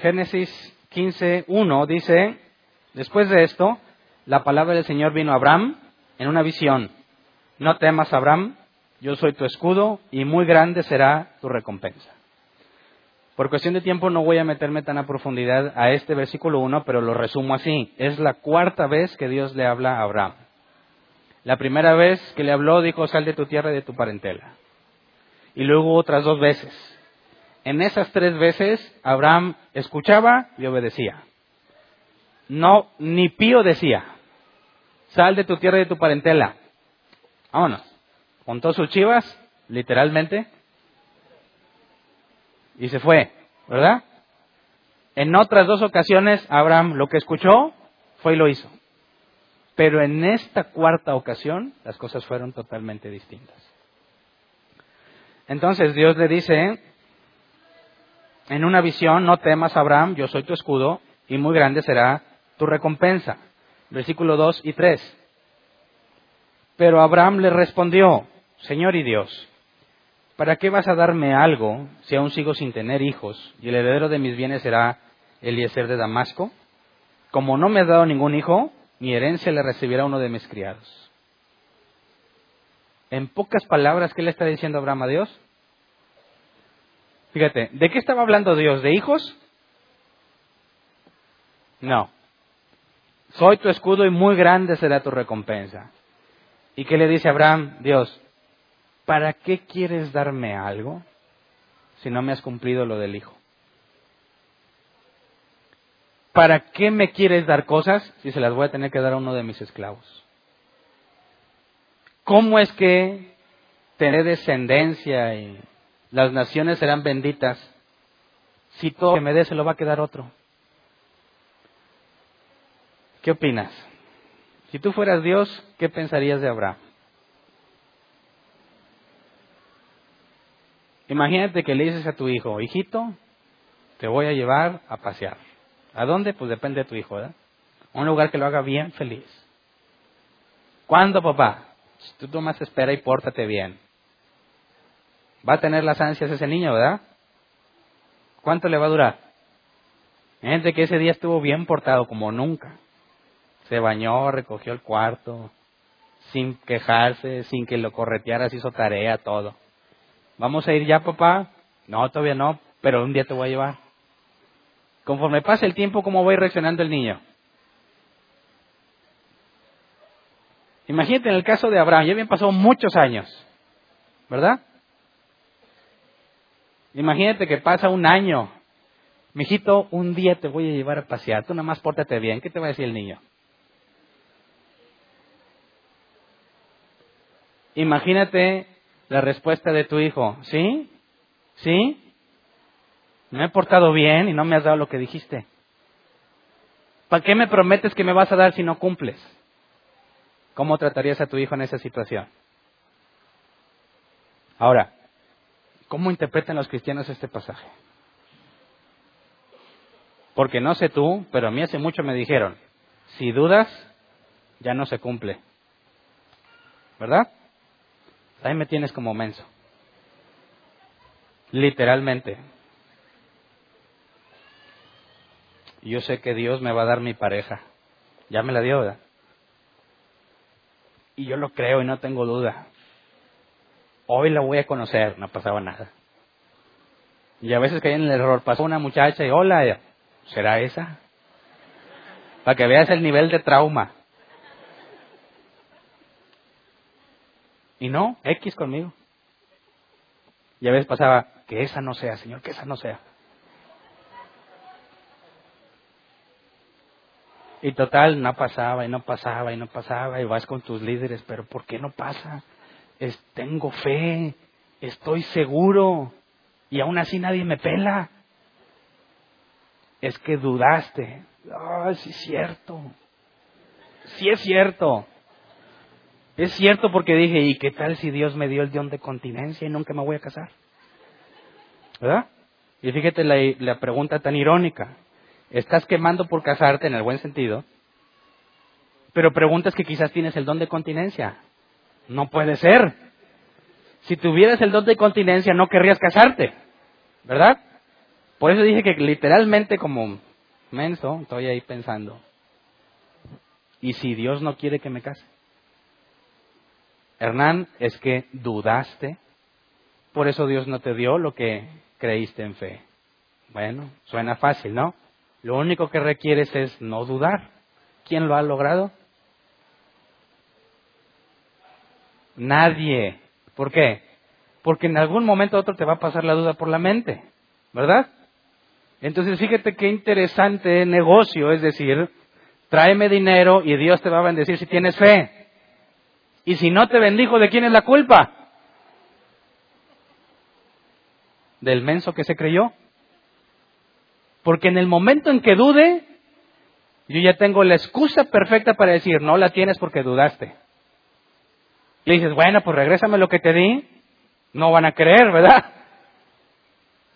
Génesis 15, 1 dice, después de esto, la palabra del Señor vino a Abraham en una visión. No temas, Abraham, yo soy tu escudo y muy grande será tu recompensa. Por cuestión de tiempo no voy a meterme tan a profundidad a este versículo 1, pero lo resumo así. Es la cuarta vez que Dios le habla a Abraham. La primera vez que le habló dijo, sal de tu tierra y de tu parentela. Y luego otras dos veces. En esas tres veces Abraham escuchaba y obedecía. No, ni pío decía, sal de tu tierra y de tu parentela. Vámonos. Contó sus chivas, literalmente, y se fue, ¿verdad? En otras dos ocasiones, Abraham lo que escuchó fue y lo hizo. Pero en esta cuarta ocasión, las cosas fueron totalmente distintas. Entonces Dios le dice, en una visión, no temas, Abraham, yo soy tu escudo, y muy grande será tu recompensa. Versículo 2 y 3. Pero Abraham le respondió, Señor y Dios, ¿para qué vas a darme algo si aún sigo sin tener hijos y el heredero de mis bienes será Eliezer de Damasco? Como no me has dado ningún hijo, mi herencia le recibirá uno de mis criados. En pocas palabras, ¿qué le está diciendo Abraham a Dios? Fíjate, ¿de qué estaba hablando Dios? ¿De hijos? No. Soy tu escudo y muy grande será tu recompensa. ¿Y qué le dice Abraham? Dios, ¿para qué quieres darme algo si no me has cumplido lo del hijo? ¿Para qué me quieres dar cosas si se las voy a tener que dar a uno de mis esclavos? ¿Cómo es que tener descendencia y las naciones serán benditas si todo que me dé se lo va a quedar otro? ¿Qué opinas? Si tú fueras Dios, ¿qué pensarías de Abraham? Imagínate que le dices a tu hijo, hijito, te voy a llevar a pasear. ¿A dónde? Pues depende de tu hijo, ¿verdad? un lugar que lo haga bien feliz. ¿Cuándo, papá? Tú tomas espera y pórtate bien. Va a tener las ansias ese niño, ¿verdad? ¿Cuánto le va a durar? Gente que ese día estuvo bien portado como nunca. Se bañó, recogió el cuarto, sin quejarse, sin que lo corretearas, hizo tarea, todo. ¿Vamos a ir ya, papá? No, todavía no, pero un día te voy a llevar. Conforme pase el tiempo, ¿cómo voy reaccionando el niño? Imagínate en el caso de Abraham, ya habían pasado muchos años, ¿verdad? Imagínate que pasa un año. Mijito, un día te voy a llevar a pasear, tú nada más pórtate bien. ¿Qué te va a decir el niño? Imagínate la respuesta de tu hijo, ¿sí? ¿Sí? Me he portado bien y no me has dado lo que dijiste. ¿Para qué me prometes que me vas a dar si no cumples? ¿Cómo tratarías a tu hijo en esa situación? Ahora, ¿cómo interpretan los cristianos este pasaje? Porque no sé tú, pero a mí hace mucho me dijeron, si dudas, ya no se cumple. ¿Verdad? Ahí me tienes como menso. Literalmente. Yo sé que Dios me va a dar mi pareja. Ya me la dio, ¿verdad? Y yo lo creo y no tengo duda. Hoy la voy a conocer, no pasaba nada. Y a veces caí en el error. Pasó una muchacha y hola, ¿será esa? Para que veas el nivel de trauma. Y no, X conmigo. Y a veces pasaba, que esa no sea, Señor, que esa no sea. Y total, no pasaba y no pasaba y no pasaba y vas con tus líderes, pero ¿por qué no pasa? Es, tengo fe, estoy seguro y aún así nadie me pela. Es que dudaste. Ah, sí es cierto. Sí es cierto. Es cierto porque dije, ¿y qué tal si Dios me dio el don de continencia y nunca me voy a casar? ¿Verdad? Y fíjate la, la pregunta tan irónica. Estás quemando por casarte en el buen sentido, pero preguntas que quizás tienes el don de continencia. No puede ser. Si tuvieras el don de continencia no querrías casarte, ¿verdad? Por eso dije que literalmente como menso, estoy ahí pensando. ¿Y si Dios no quiere que me case? Hernán, es que dudaste. Por eso Dios no te dio lo que creíste en fe. Bueno, suena fácil, ¿no? Lo único que requieres es no dudar. ¿Quién lo ha logrado? Nadie. ¿Por qué? Porque en algún momento otro te va a pasar la duda por la mente, ¿verdad? Entonces fíjate qué interesante negocio, es decir, tráeme dinero y Dios te va a bendecir si tienes fe. Y si no te bendijo, ¿de quién es la culpa? Del menso que se creyó. Porque en el momento en que dude, yo ya tengo la excusa perfecta para decir, no la tienes porque dudaste. Le dices, bueno, pues regrésame lo que te di. No van a creer, ¿verdad?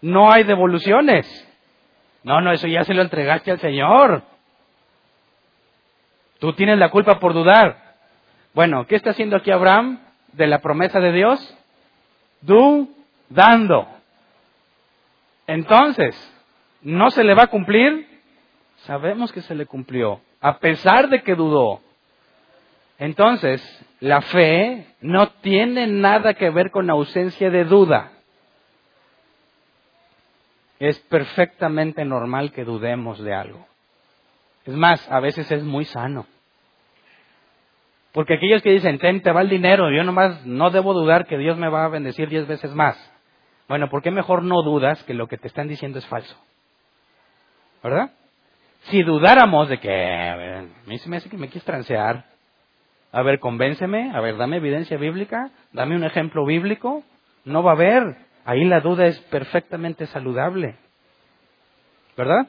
No hay devoluciones. No, no, eso ya se lo entregaste al Señor. Tú tienes la culpa por dudar. Bueno, ¿qué está haciendo aquí Abraham de la promesa de Dios? Dudando. Entonces, ¿no se le va a cumplir? Sabemos que se le cumplió, a pesar de que dudó. Entonces, la fe no tiene nada que ver con ausencia de duda. Es perfectamente normal que dudemos de algo. Es más, a veces es muy sano. Porque aquellos que dicen, ten, te va el dinero, yo nomás no debo dudar que Dios me va a bendecir diez veces más. Bueno, ¿por qué mejor no dudas que lo que te están diciendo es falso? ¿Verdad? Si dudáramos de que, a mí se me hace que me quieres transear, a ver, convénceme, a ver, dame evidencia bíblica, dame un ejemplo bíblico, no va a haber. Ahí la duda es perfectamente saludable. ¿Verdad?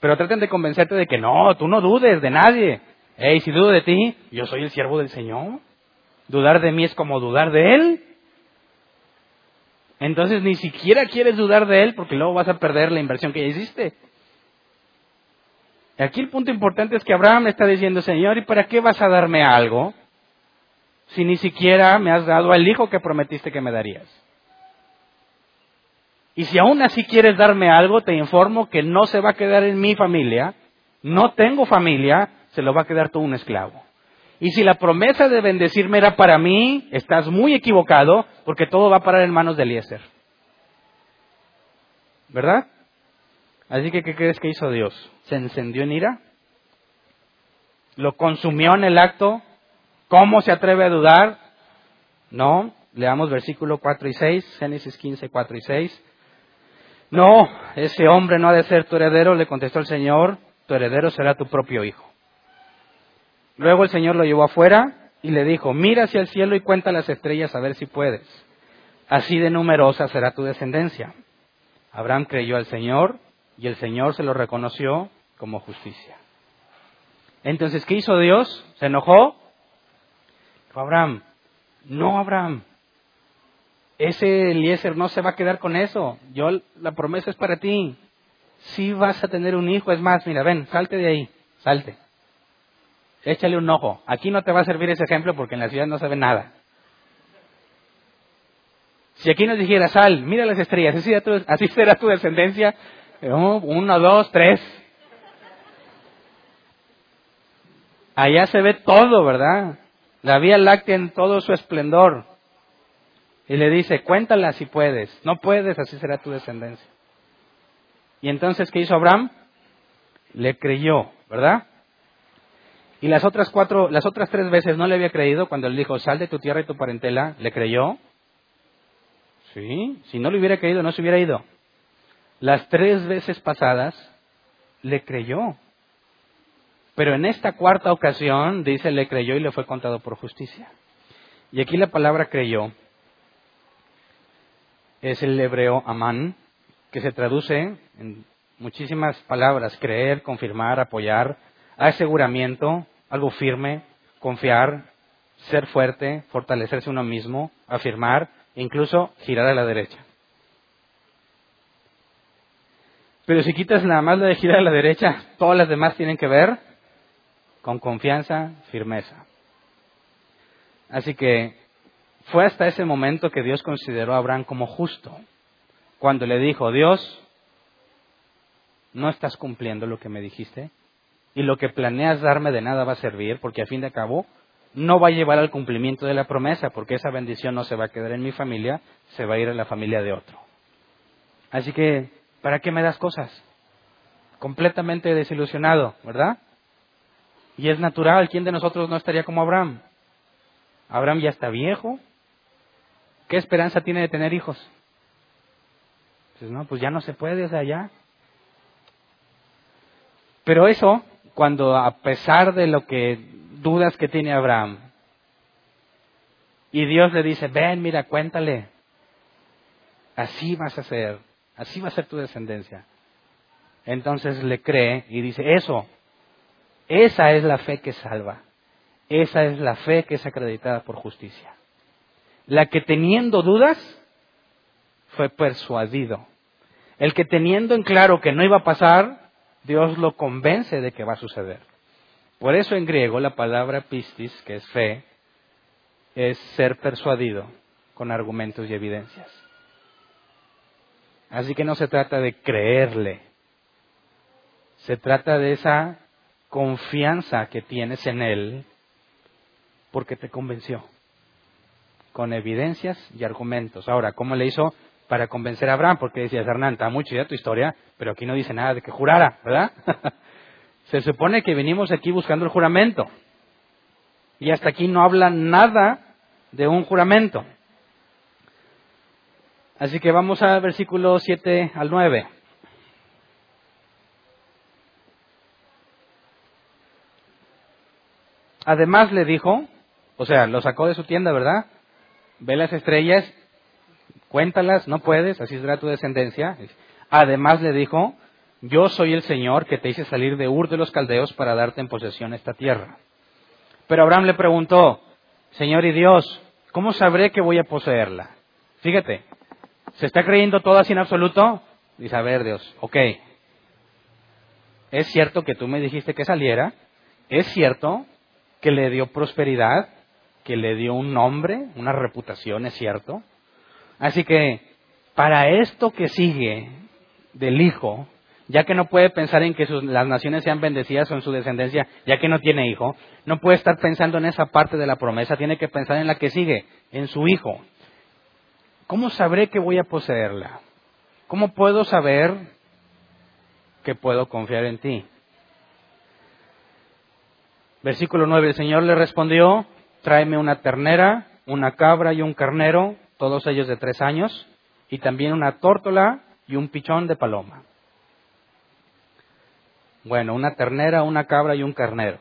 Pero traten de convencerte de que no, tú no dudes de nadie. Hey, si dudo de ti, yo soy el siervo del Señor. Dudar de mí es como dudar de Él. Entonces ni siquiera quieres dudar de Él porque luego vas a perder la inversión que ya hiciste. Aquí el punto importante es que Abraham está diciendo, Señor, ¿y para qué vas a darme algo si ni siquiera me has dado al hijo que prometiste que me darías? Y si aún así quieres darme algo, te informo que no se va a quedar en mi familia, no tengo familia, se lo va a quedar todo un esclavo. Y si la promesa de bendecirme era para mí, estás muy equivocado, porque todo va a parar en manos de Eliezer. ¿Verdad? Así que, ¿qué crees que hizo Dios? ¿Se encendió en ira? ¿Lo consumió en el acto? ¿Cómo se atreve a dudar? No. Leamos versículo 4 y 6, Génesis 15, 4 y 6. No, ese hombre no ha de ser tu heredero, le contestó el Señor, tu heredero será tu propio hijo. Luego el Señor lo llevó afuera y le dijo, mira hacia el cielo y cuenta las estrellas a ver si puedes. Así de numerosa será tu descendencia. Abraham creyó al Señor y el Señor se lo reconoció como justicia. Entonces, ¿qué hizo Dios? ¿Se enojó? Abraham, no Abraham, ese Eliezer no se va a quedar con eso. Yo, la promesa es para ti. Si vas a tener un hijo, es más, mira, ven, salte de ahí, salte échale un ojo. Aquí no te va a servir ese ejemplo porque en la ciudad no se ve nada. Si aquí nos dijera, sal, mira las estrellas, así será tu, descendencia, uno, dos, tres. Allá se ve todo, ¿verdad? La Vía Láctea en todo su esplendor. Y le dice, cuéntala si puedes. No puedes, así será tu descendencia. Y entonces, ¿qué hizo Abraham? Le creyó, ¿verdad? Y las otras cuatro, las otras tres veces no le había creído cuando él dijo, sal de tu tierra y tu parentela, ¿le creyó? Sí, si no le hubiera creído, no se hubiera ido. Las tres veces pasadas, le creyó. Pero en esta cuarta ocasión, dice, le creyó y le fue contado por justicia. Y aquí la palabra creyó es el hebreo amán, que se traduce en muchísimas palabras, creer, confirmar, apoyar, aseguramiento, algo firme, confiar, ser fuerte, fortalecerse uno mismo, afirmar, incluso girar a la derecha. Pero si quitas nada más la de girar a la derecha, todas las demás tienen que ver con confianza, firmeza. Así que fue hasta ese momento que Dios consideró a Abraham como justo. Cuando le dijo, Dios, no estás cumpliendo lo que me dijiste y lo que planeas darme de nada va a servir porque a fin de cabo no va a llevar al cumplimiento de la promesa porque esa bendición no se va a quedar en mi familia, se va a ir a la familia de otro. Así que, ¿para qué me das cosas? Completamente desilusionado, ¿verdad? Y es natural, ¿quién de nosotros no estaría como Abraham? Abraham ya está viejo. ¿Qué esperanza tiene de tener hijos? Pues no, pues ya no se puede, sea, ya. Pero eso, cuando a pesar de lo que dudas que tiene Abraham, y Dios le dice, ven, mira, cuéntale, así vas a ser, así va a ser tu descendencia. Entonces le cree y dice, eso, esa es la fe que salva, esa es la fe que es acreditada por justicia. La que teniendo dudas fue persuadido. El que teniendo en claro que no iba a pasar, Dios lo convence de que va a suceder. Por eso en griego la palabra pistis, que es fe, es ser persuadido con argumentos y evidencias. Así que no se trata de creerle, se trata de esa confianza que tienes en Él porque te convenció, con evidencias y argumentos. Ahora, ¿cómo le hizo para convencer a Abraham? Porque decías, Hernán, está muy chida tu historia, pero aquí no dice nada de que jurara, ¿verdad? Se supone que venimos aquí buscando el juramento. Y hasta aquí no habla nada de un juramento. Así que vamos al versículo 7 al 9. Además le dijo, o sea, lo sacó de su tienda, ¿verdad? Ve las estrellas, cuéntalas, no puedes, así será tu descendencia. Además le dijo, yo soy el Señor que te hice salir de Ur de los Caldeos para darte en posesión esta tierra. Pero Abraham le preguntó, Señor y Dios, ¿cómo sabré que voy a poseerla? Fíjate, ¿se está creyendo todo así en absoluto? Dice, a ver Dios, ok. Es cierto que tú me dijiste que saliera, es cierto que le dio prosperidad, que le dio un nombre, una reputación, es cierto. Así que para esto que sigue del Hijo, ya que no puede pensar en que las naciones sean bendecidas o en su descendencia, ya que no tiene hijo, no puede estar pensando en esa parte de la promesa, tiene que pensar en la que sigue, en su hijo. ¿Cómo sabré que voy a poseerla? ¿Cómo puedo saber que puedo confiar en ti? Versículo 9, el Señor le respondió, tráeme una ternera, una cabra y un carnero, todos ellos de tres años, y también una tórtola y un pichón de paloma. Bueno, una ternera, una cabra y un carnero,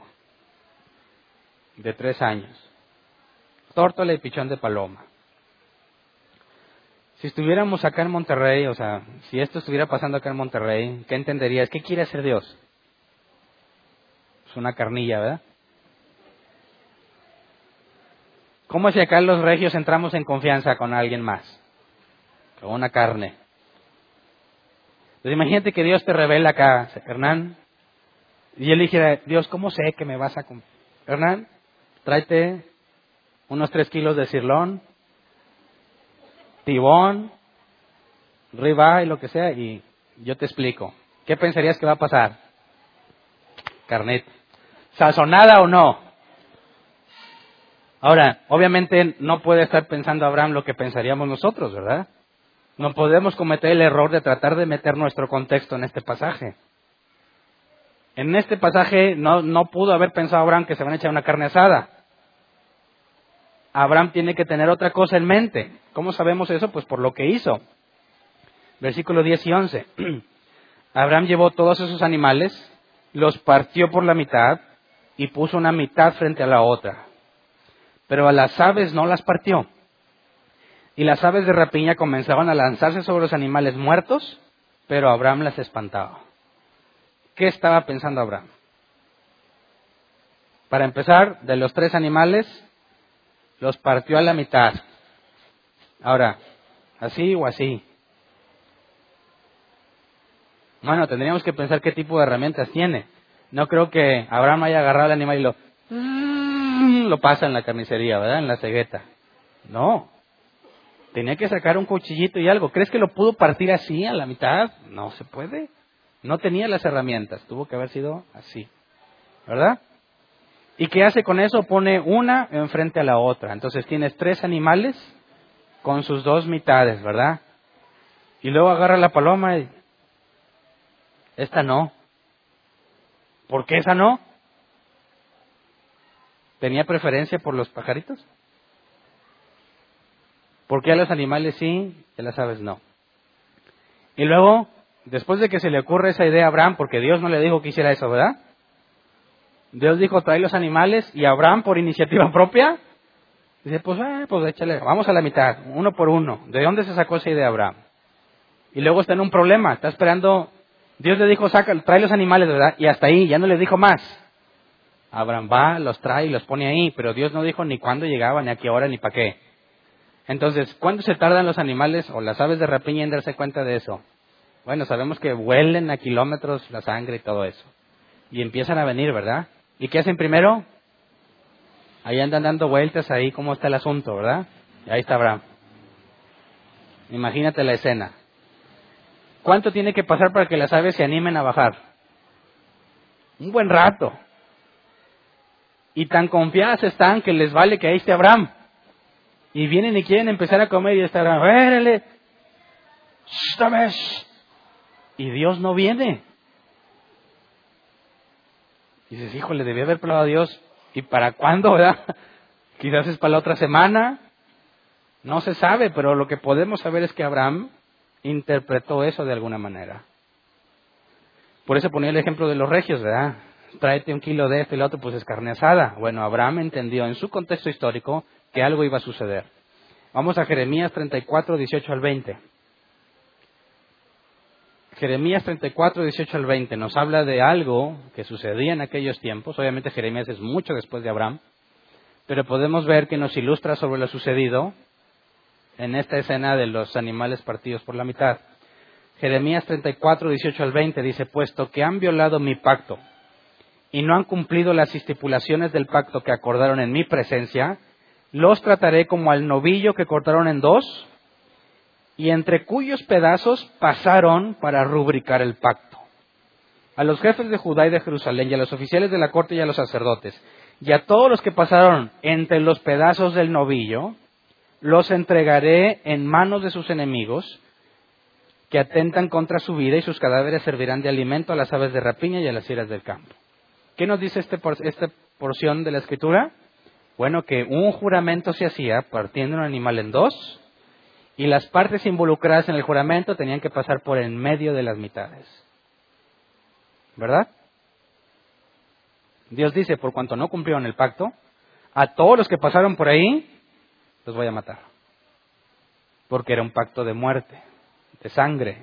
de tres años. Tórtola y pichón de paloma. Si estuviéramos acá en Monterrey, o sea, si esto estuviera pasando acá en Monterrey, ¿qué entenderías? ¿Qué quiere hacer Dios? Es una carnilla, ¿verdad? ¿Cómo si acá los regios entramos en confianza con alguien más? Con una carne. Entonces imagínate que Dios te revela acá, Hernán. Y él dijera, Dios, ¿cómo sé que me vas a... Hernán, tráete unos tres kilos de cirlón, tibón, riba y lo que sea, y yo te explico. ¿Qué pensarías que va a pasar? Carnet. ¿Sazonada o no? Ahora, obviamente no puede estar pensando Abraham lo que pensaríamos nosotros, ¿verdad? No podemos cometer el error de tratar de meter nuestro contexto en este pasaje. En este pasaje no, pudo haber pensado Abraham que se van a echar una carne asada. Abraham tiene que tener otra cosa en mente. ¿Cómo sabemos eso? Pues por lo que hizo. Versículos 10 y 11. Abraham llevó todos esos animales, los partió por la mitad y puso una mitad frente a la otra pero a las aves no las partió. Y las aves de rapiña comenzaban a lanzarse sobre los animales muertos, pero Abraham las espantaba. ¿Qué estaba pensando Abraham? Para empezar, de los tres animales, los partió a la mitad. Ahora, ¿así o así? Bueno, tendríamos que pensar qué tipo de herramientas tiene. No creo que Abraham haya agarrado el animal y lo lo pasa en la carnicería, ¿verdad? En la cegueta. No. Tenía que sacar un cuchillito y algo. ¿Crees que lo pudo partir así a la mitad? No se puede. No tenía las herramientas, tuvo que haber sido así. ¿Verdad? ¿Y qué hace con eso? Pone una enfrente a la otra. Entonces tienes tres animales con sus dos mitades, ¿verdad? Y luego agarra la paloma y... Esta no. ¿Por qué esa no? ¿Tenía preferencia por los pajaritos? ¿Por qué a los animales sí y a las aves no? Y luego, después de que se le ocurre esa idea a Abraham, porque Dios no le dijo que hiciera eso, ¿verdad? Dios dijo, trae los animales y Abraham por iniciativa propia, dice, pues, eh, pues échale, vamos a la mitad, uno por uno. ¿De dónde se sacó esa idea Abraham? Y luego está en un problema, está esperando, Dios le dijo, saca, trae los animales, ¿verdad? Y hasta ahí, ya no le dijo más. Abraham va, los trae y los pone ahí, pero Dios no dijo ni cuándo llegaba, ni a qué hora, ni para qué. Entonces, ¿cuánto se tardan los animales o las aves de rapiña en darse cuenta de eso? Bueno, sabemos que huelen a kilómetros la sangre y todo eso. Y empiezan a venir, ¿verdad? ¿Y qué hacen primero? Ahí andan dando vueltas ahí, cómo está el asunto, ¿verdad? Y ahí está Abraham. Imagínate la escena. ¿Cuánto tiene que pasar para que las aves se animen a bajar? Un buen rato. Y tan confiadas están que les vale que ahí esté Abraham. Y vienen y quieren empezar a comer y está Abraham, ¡Vérele! Y Dios no viene. Y dices, híjole, debía haber probado a Dios. ¿Y para cuándo, verdad? Quizás es para la otra semana. No se sabe, pero lo que podemos saber es que Abraham interpretó eso de alguna manera. Por eso ponía el ejemplo de los regios, ¿verdad? Tráete un kilo de esto y lo otro, pues es carne asada. Bueno, Abraham entendió en su contexto histórico que algo iba a suceder. Vamos a Jeremías 34, 18 al 20. Jeremías 34, 18 al 20 nos habla de algo que sucedía en aquellos tiempos. Obviamente Jeremías es mucho después de Abraham, pero podemos ver que nos ilustra sobre lo sucedido en esta escena de los animales partidos por la mitad. Jeremías 34, 18 al 20 dice, puesto que han violado mi pacto y no han cumplido las estipulaciones del pacto que acordaron en mi presencia, los trataré como al novillo que cortaron en dos y entre cuyos pedazos pasaron para rubricar el pacto. A los jefes de Judá y de Jerusalén y a los oficiales de la corte y a los sacerdotes y a todos los que pasaron entre los pedazos del novillo, los entregaré en manos de sus enemigos que atentan contra su vida y sus cadáveres servirán de alimento a las aves de rapiña y a las fieras del campo. ¿Qué nos dice este esta porción de la escritura? Bueno, que un juramento se hacía partiendo un animal en dos y las partes involucradas en el juramento tenían que pasar por en medio de las mitades. ¿Verdad? Dios dice, por cuanto no cumplieron el pacto, a todos los que pasaron por ahí, los voy a matar. Porque era un pacto de muerte, de sangre.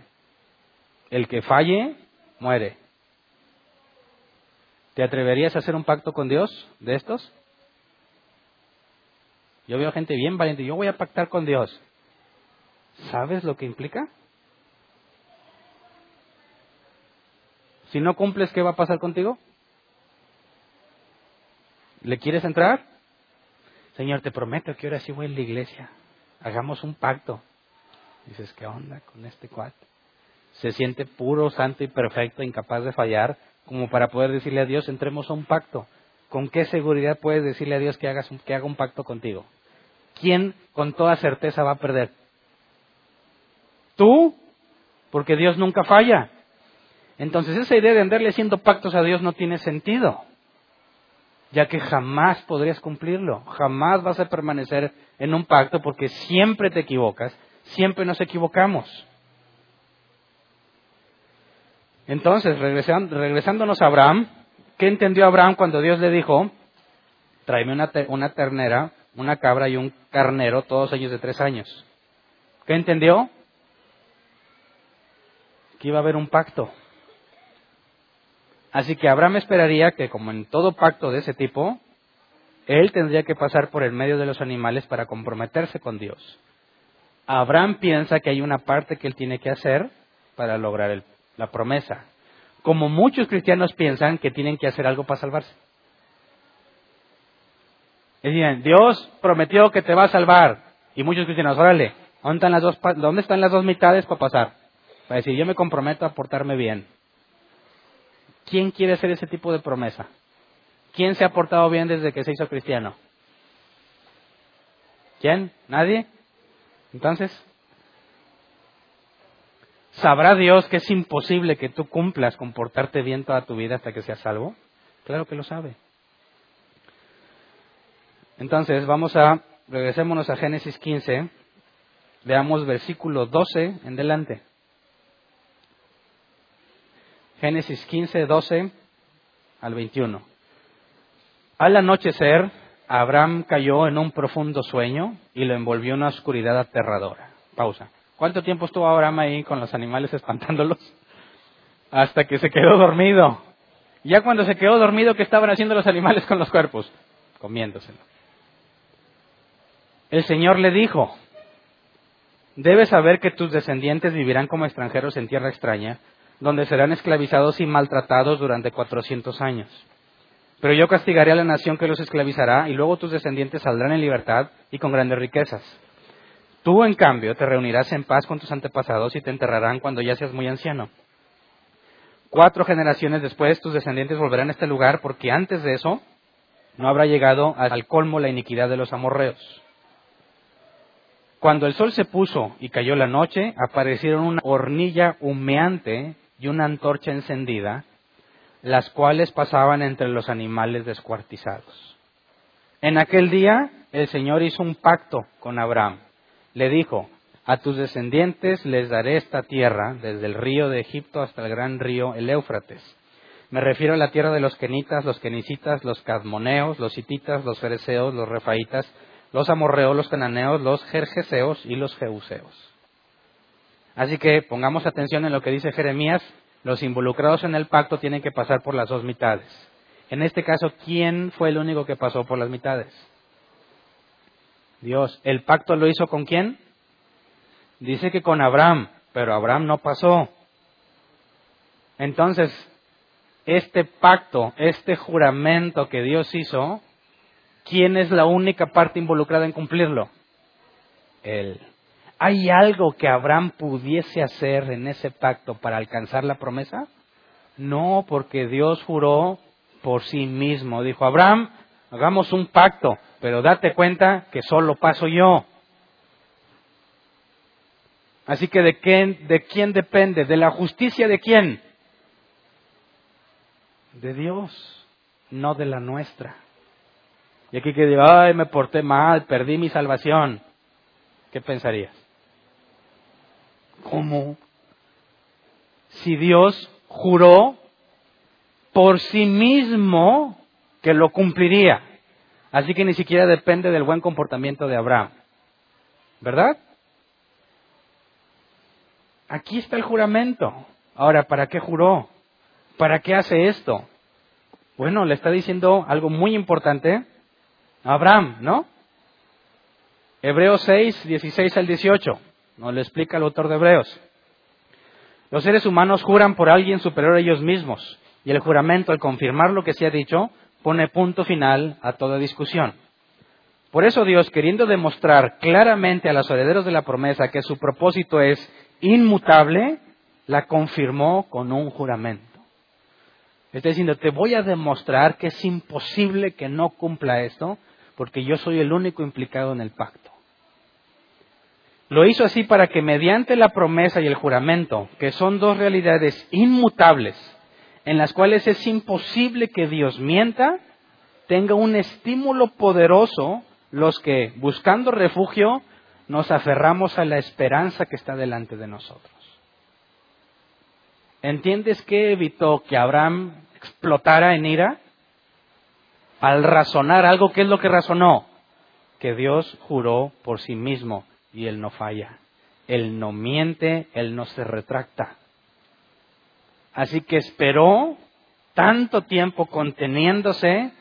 El que falle, muere. ¿Te atreverías a hacer un pacto con Dios de estos? Yo veo gente bien valiente. Yo voy a pactar con Dios. ¿Sabes lo que implica? Si no cumples, ¿qué va a pasar contigo? ¿Le quieres entrar? Señor, te prometo que ahora sí voy a la iglesia. Hagamos un pacto. Dices, ¿qué onda con este cuate? Se siente puro, santo y perfecto, incapaz de fallar, como para poder decirle a Dios, entremos a un pacto. ¿Con qué seguridad puedes decirle a Dios que, hagas que haga un pacto contigo? ¿quién con toda certeza va a perder? Tú, porque Dios nunca falla. Entonces esa idea de andarle haciendo pactos a Dios no tiene sentido, ya que jamás podrías cumplirlo, jamás vas a permanecer en un pacto porque siempre te equivocas, siempre nos equivocamos. Entonces, regresándonos a Abraham, ¿qué entendió Abraham cuando Dios le dijo, tráeme una, una ternera una cabra y un carnero, todos ellos de tres años. ¿Qué entendió? Que iba a haber un pacto. Así que Abraham esperaría que, como en todo pacto de ese tipo, él tendría que pasar por el medio de los animales para comprometerse con Dios. Abraham piensa que hay una parte que él tiene que hacer para lograr la promesa. Como muchos cristianos piensan que tienen que hacer algo para salvarse. Decían, Dios prometió que te va a salvar. Y muchos cristianos, órale, ¿dónde están las dos, ¿dónde están las dos mitades para pasar? Para decir, yo me comprometo a portarme bien. ¿quién quiere hacer ese tipo de promesa? ¿Quién se ha portado bien desde que se hizo cristiano? ¿Quién? ¿Nadie? Entonces, ¿sabrá Dios que es imposible que tú cumplas comportarte bien toda tu vida hasta que seas salvo? Claro que lo sabe. Entonces, vamos a, regresémonos a Génesis 15, veamos versículo 12 en delante. Génesis 15, 12 al 21. Al anochecer, Abraham cayó en un profundo sueño y lo envolvió una oscuridad aterradora. Pausa. ¿Cuánto tiempo estuvo Abraham ahí con los animales espantándolos? Hasta que se quedó dormido. Ya cuando se quedó dormido, ¿qué estaban haciendo los animales con los cuerpos? Comiéndoselo. El Señor le dijo, debes saber que tus descendientes vivirán como extranjeros en tierra extraña, donde serán esclavizados y maltratados durante cuatrocientos años. Pero yo castigaré a la nación que los esclavizará y luego tus descendientes saldrán en libertad y con grandes riquezas. Tú, en cambio, te reunirás en paz con tus antepasados y te enterrarán cuando ya seas muy anciano. Cuatro generaciones después tus descendientes volverán a este lugar porque antes de eso no habrá llegado al colmo la iniquidad de los amorreos. Cuando el sol se puso y cayó la noche, aparecieron una hornilla humeante y una antorcha encendida las cuales pasaban entre los animales descuartizados. En aquel día el Señor hizo un pacto con Abraham. Le dijo, a tus descendientes les daré esta tierra, desde el río de Egipto hasta el gran río, el Éufrates. Me refiero a la tierra de los kenitas, los kenicitas, los cadmoneos, los hititas, los fereceos, los refaitas, los amorreos, los cananeos, los jerjeseos y los jeuseos. Así que pongamos atención en lo que dice Jeremías los involucrados en el pacto tienen que pasar por las dos mitades. En este caso, ¿quién fue el único que pasó por las mitades? Dios. ¿El pacto lo hizo con quién? Dice que con Abraham, pero Abraham no pasó. Entonces, este pacto, este juramento que Dios hizo, ¿quién es la única parte involucrada en cumplirlo? Él. ¿Hay algo que Abraham pudiese hacer en ese pacto para alcanzar la promesa? No, porque Dios juró por sí mismo. Dijo, Abraham, hagamos un pacto, pero date cuenta que solo paso yo. Así que ¿de quién, de quién depende? ¿De la justicia de quién? De Dios, no de la nuestra. Y aquí que digo, ay, me porté mal, perdí mi salvación. ¿Qué pensarías? ¿Cómo? Si Dios juró por sí mismo que lo cumpliría. Así que ni siquiera depende del buen comportamiento de Abraham. ¿Verdad? Aquí está el juramento. Ahora, ¿para qué juró? ¿Para qué hace esto? Bueno, le está diciendo algo muy importante a Abraham, ¿no? Hebreos 6, 16 al 18. Nos lo explica el autor de Hebreos. Los seres humanos juran por alguien superior a ellos mismos, y el juramento, al confirmar lo que se ha dicho, pone punto final a toda discusión. Por eso Dios, queriendo demostrar claramente a los herederos de la promesa que su propósito es inmutable, la confirmó con un juramento. Está diciendo, te voy a demostrar que es imposible que no cumpla esto, porque yo soy el único implicado en el pacto. Lo hizo así para que mediante la promesa y el juramento, que son dos realidades inmutables, en las cuales es imposible que Dios mienta, tenga un estímulo poderoso los que, buscando refugio, nos aferramos a la esperanza que está delante de nosotros. ¿Entiendes qué evitó que Abraham explotara en ira? Al razonar algo, ¿qué es lo que razonó? Que Dios juró por sí mismo y Él no falla. Él no miente, Él no se retracta. Así que esperó tanto tiempo conteniéndose,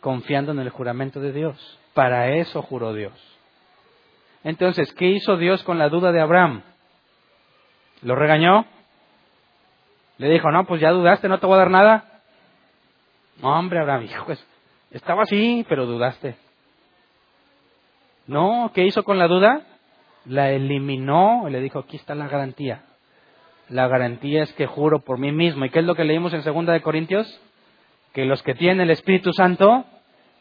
confiando en el juramento de Dios. Para eso juró Dios. Entonces, ¿qué hizo Dios con la duda de Abraham? ¿Lo regañó? Le dijo, no, pues ya dudaste, no te voy a dar nada. No, hombre, Abraham, hijo, pues, estaba así, pero dudaste. No, ¿qué hizo con la duda? La eliminó y le dijo, aquí está la garantía. La garantía es que juro por mí mismo. ¿Y qué es lo que leímos en 2 de Corintios? Que los que tienen el Espíritu Santo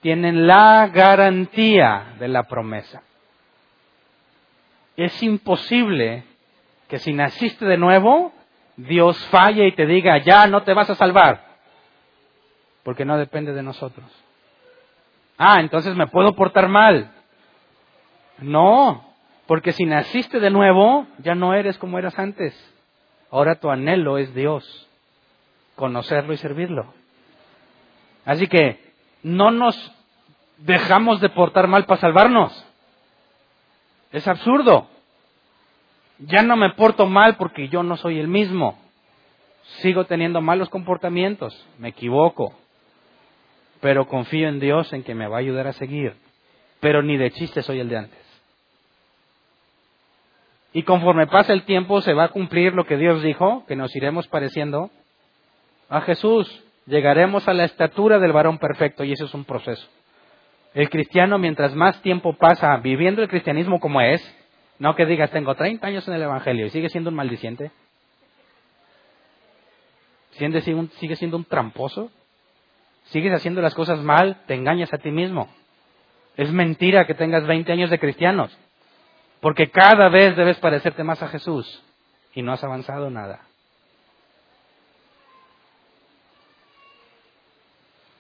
tienen la garantía de la promesa. Es imposible que si naciste de nuevo, Dios falle y te diga, ya no te vas a salvar, porque no depende de nosotros. Ah, entonces me puedo portar mal. No, porque si naciste de nuevo, ya no eres como eras antes. Ahora tu anhelo es Dios, conocerlo y servirlo. Así que no nos dejamos de portar mal para salvarnos. Es absurdo. Ya no me porto mal porque yo no soy el mismo. Sigo teniendo malos comportamientos, me equivoco, pero confío en Dios en que me va a ayudar a seguir. Pero ni de chiste soy el de antes. Y conforme pasa el tiempo se va a cumplir lo que Dios dijo, que nos iremos pareciendo a Jesús. Llegaremos a la estatura del varón perfecto y eso es un proceso. El cristiano, mientras más tiempo pasa viviendo el cristianismo como es, no que digas, tengo 30 años en el Evangelio y sigue siendo un maldiciente, sigue siendo un tramposo, sigues haciendo las cosas mal, te engañas a ti mismo. Es mentira que tengas 20 años de cristianos, porque cada vez debes parecerte más a Jesús y no has avanzado nada.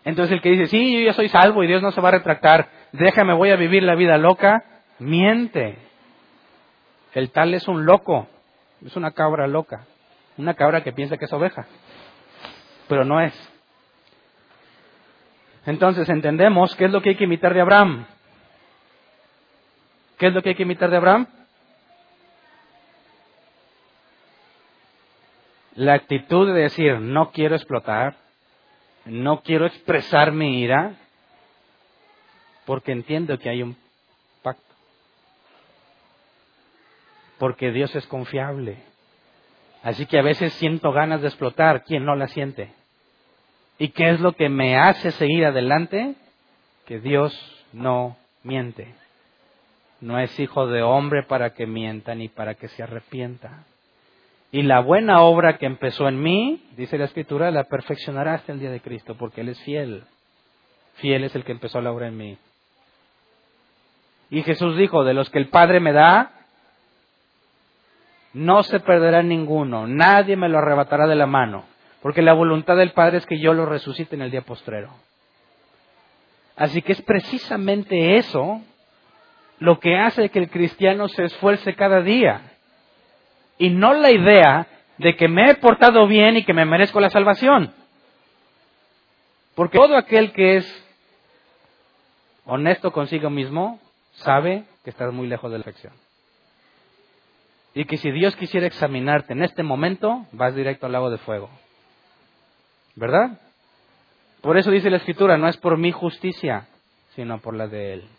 Entonces el que dice, sí, yo ya soy salvo y Dios no se va a retractar, déjame, voy a vivir la vida loca, miente. El tal es un loco, es una cabra loca, una cabra que piensa que es oveja, pero no es. Entonces entendemos qué es lo que hay que imitar de Abraham. ¿Qué es lo que hay que imitar de Abraham? La actitud de decir, no quiero explotar, no quiero expresar mi ira porque entiendo que hay un pacto. Porque Dios es confiable. Así que a veces siento ganas de explotar. ¿Quién no la siente? ¿Y qué es lo que me hace seguir adelante? Que Dios no miente. No es hijo de hombre para que mienta ni para que se arrepienta. Y la buena obra que empezó en mí, dice la Escritura, la perfeccionará hasta el día de Cristo, porque Él es fiel. Fiel es el que empezó la obra en mí. Y Jesús dijo, de los que el Padre me da, no se perderá ninguno, nadie me lo arrebatará de la mano, porque la voluntad del Padre es que yo lo resucite en el día postrero. Así que es precisamente eso lo que hace que el cristiano se esfuerce cada día y no la idea de que me he portado bien y que me merezco la salvación. Porque todo aquel que es honesto consigo mismo sabe que estás muy lejos de la perfección. Y que si Dios quisiera examinarte en este momento, vas directo al lago de fuego. ¿Verdad? Por eso dice la Escritura, no es por mi justicia, sino por la de Él.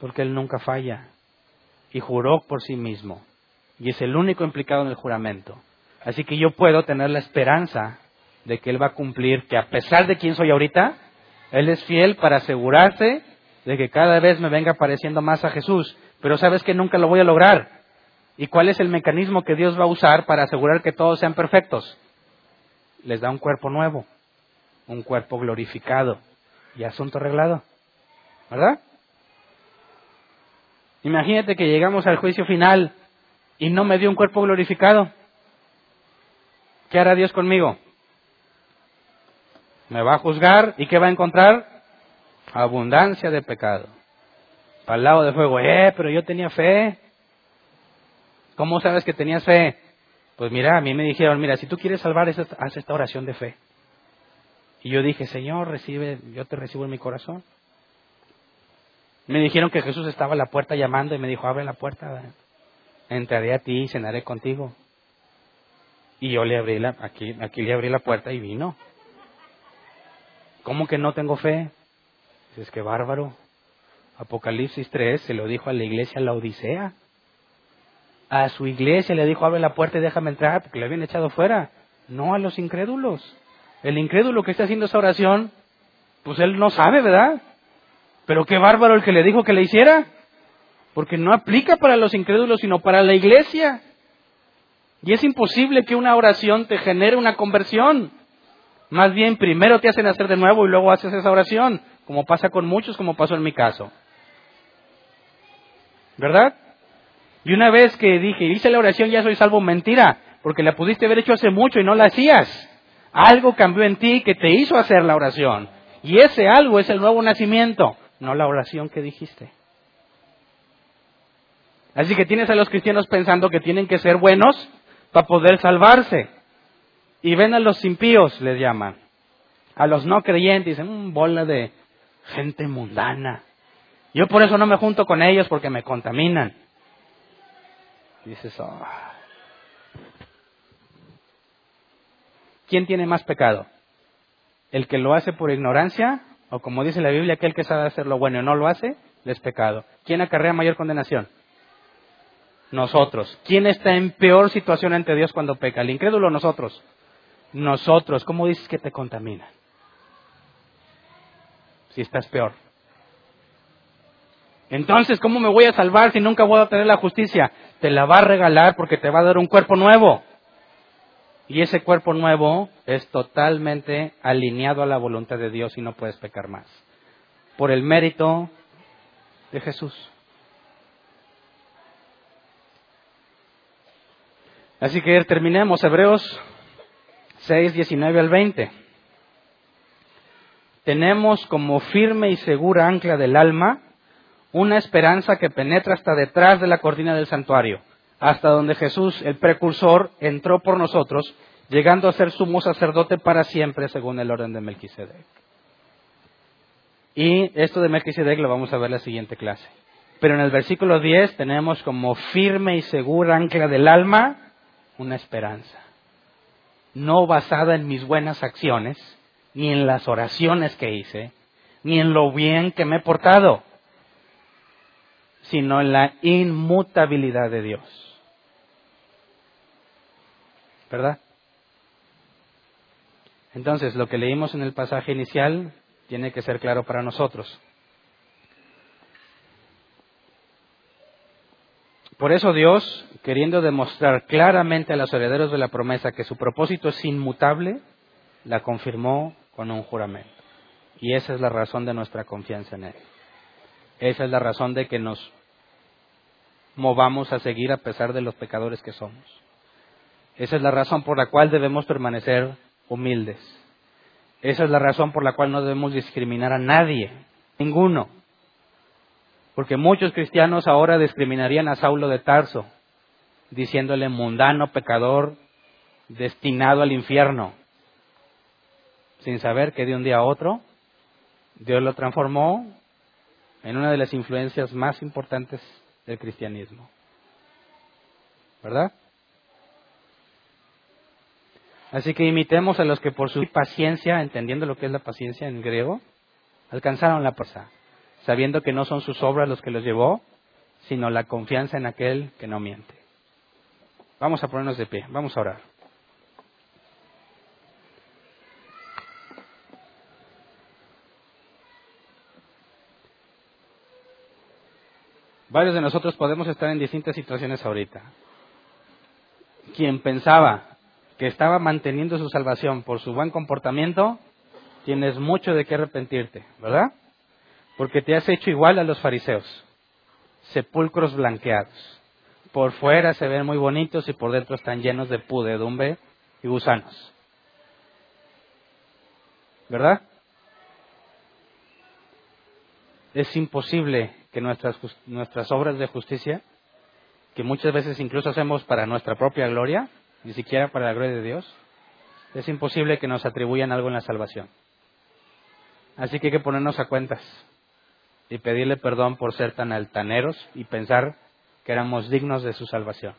Porque Él nunca falla. Y juró por sí mismo y es el único implicado en el juramento. Así que yo puedo tener la esperanza de que Él va a cumplir, que a pesar de quién soy ahorita, Él es fiel para asegurarse de que cada vez me venga pareciendo más a Jesús. Pero sabes que nunca lo voy a lograr. ¿Y cuál es el mecanismo que Dios va a usar para asegurar que todos sean perfectos? Les da un cuerpo nuevo, un cuerpo glorificado y asunto arreglado. ¿Verdad? Imagínate que llegamos al juicio final y no me dio un cuerpo glorificado. ¿Qué hará Dios conmigo? Me va a juzgar y ¿qué va a encontrar? Abundancia de pecado. Para el lado de fuego, eh, pero yo tenía fe. ¿Cómo sabes que tenías fe? Pues mira, a mí me dijeron, mira, si tú quieres salvar, haz esta oración de fe. Y yo dije, Señor, recibe, yo te recibo en mi corazón. Me dijeron que Jesús estaba a la puerta llamando y me dijo, abre la puerta entraré a ti y cenaré contigo. Y yo le abrí la, aquí, aquí le abrí la puerta y vino. ¿Cómo que no tengo fe? Es que bárbaro. Apocalipsis 3 se lo dijo a la iglesia la Odisea. A su iglesia le dijo, abre la puerta y déjame entrar, porque le habían echado fuera. No a los incrédulos. El incrédulo que está haciendo esa oración, pues él no sabe, ¿verdad? Pero qué bárbaro el que le dijo que le hiciera porque no aplica para los incrédulos, sino para la iglesia. Y es imposible que una oración te genere una conversión. Más bien, primero te hacen hacer de nuevo y luego haces esa oración, como pasa con muchos, como pasó en mi caso. ¿Verdad? Y una vez que dije, hice la oración, ya soy salvo, mentira, porque la pudiste haber hecho hace mucho y no la hacías. Algo cambió en ti que te hizo hacer la oración. Y ese algo es el nuevo nacimiento, no la oración que dijiste. Así que tienes a los cristianos pensando que tienen que ser buenos para poder salvarse. Y ven a los impíos, les llaman. A los no creyentes, dicen, un mm, bola de gente mundana. Yo por eso no me junto con ellos porque me contaminan. Dices, oh. ¿quién tiene más pecado? ¿El que lo hace por ignorancia? O como dice la Biblia, aquel que sabe hacer lo bueno y no lo hace, es pecado. ¿Quién acarrea mayor condenación? Nosotros. ¿Quién está en peor situación ante Dios cuando peca? ¿El incrédulo nosotros? Nosotros. ¿Cómo dices que te contaminan? Si estás peor. Entonces, ¿cómo me voy a salvar si nunca voy a tener la justicia? Te la va a regalar porque te va a dar un cuerpo nuevo. Y ese cuerpo nuevo es totalmente alineado a la voluntad de Dios y no puedes pecar más. Por el mérito de Jesús. Así que terminemos Hebreos 6, 19 al 20. Tenemos como firme y segura ancla del alma una esperanza que penetra hasta detrás de la cortina del santuario, hasta donde Jesús, el precursor, entró por nosotros, llegando a ser sumo sacerdote para siempre según el orden de Melquisedec. Y esto de Melquisedec lo vamos a ver en la siguiente clase. Pero en el versículo 10 tenemos como firme y segura ancla del alma una esperanza, no basada en mis buenas acciones, ni en las oraciones que hice, ni en lo bien que me he portado, sino en la inmutabilidad de Dios. ¿Verdad? Entonces, lo que leímos en el pasaje inicial tiene que ser claro para nosotros. Por eso Dios, queriendo demostrar claramente a los herederos de la promesa que su propósito es inmutable, la confirmó con un juramento. Y esa es la razón de nuestra confianza en Él. Esa es la razón de que nos movamos a seguir a pesar de los pecadores que somos. Esa es la razón por la cual debemos permanecer humildes. Esa es la razón por la cual no debemos discriminar a nadie, ninguno. Porque muchos cristianos ahora discriminarían a Saulo de Tarso, diciéndole mundano, pecador, destinado al infierno, sin saber que de un día a otro Dios lo transformó en una de las influencias más importantes del cristianismo. ¿Verdad? Así que imitemos a los que por su paciencia, entendiendo lo que es la paciencia en griego, alcanzaron la paz, sabiendo que no son sus obras los que los llevó, sino la confianza en aquel que no miente. Vamos a ponernos de pie, vamos a orar. Varios de nosotros podemos estar en distintas situaciones ahorita. Quien pensaba que estaba manteniendo su salvación por su buen comportamiento, tienes mucho de qué arrepentirte, ¿verdad? Porque te has hecho igual a los fariseos, sepulcros blanqueados. Por fuera se ven muy bonitos y por dentro están llenos de pudedumbre y gusanos. ¿Verdad? Es imposible que nuestras, nuestras obras de justicia, que muchas veces incluso hacemos para nuestra propia gloria, ni siquiera para la gloria de Dios, es imposible que nos atribuyan algo en la salvación. Así que hay que ponernos a cuentas y pedirle perdón por ser tan altaneros y pensar que éramos dignos de su salvación.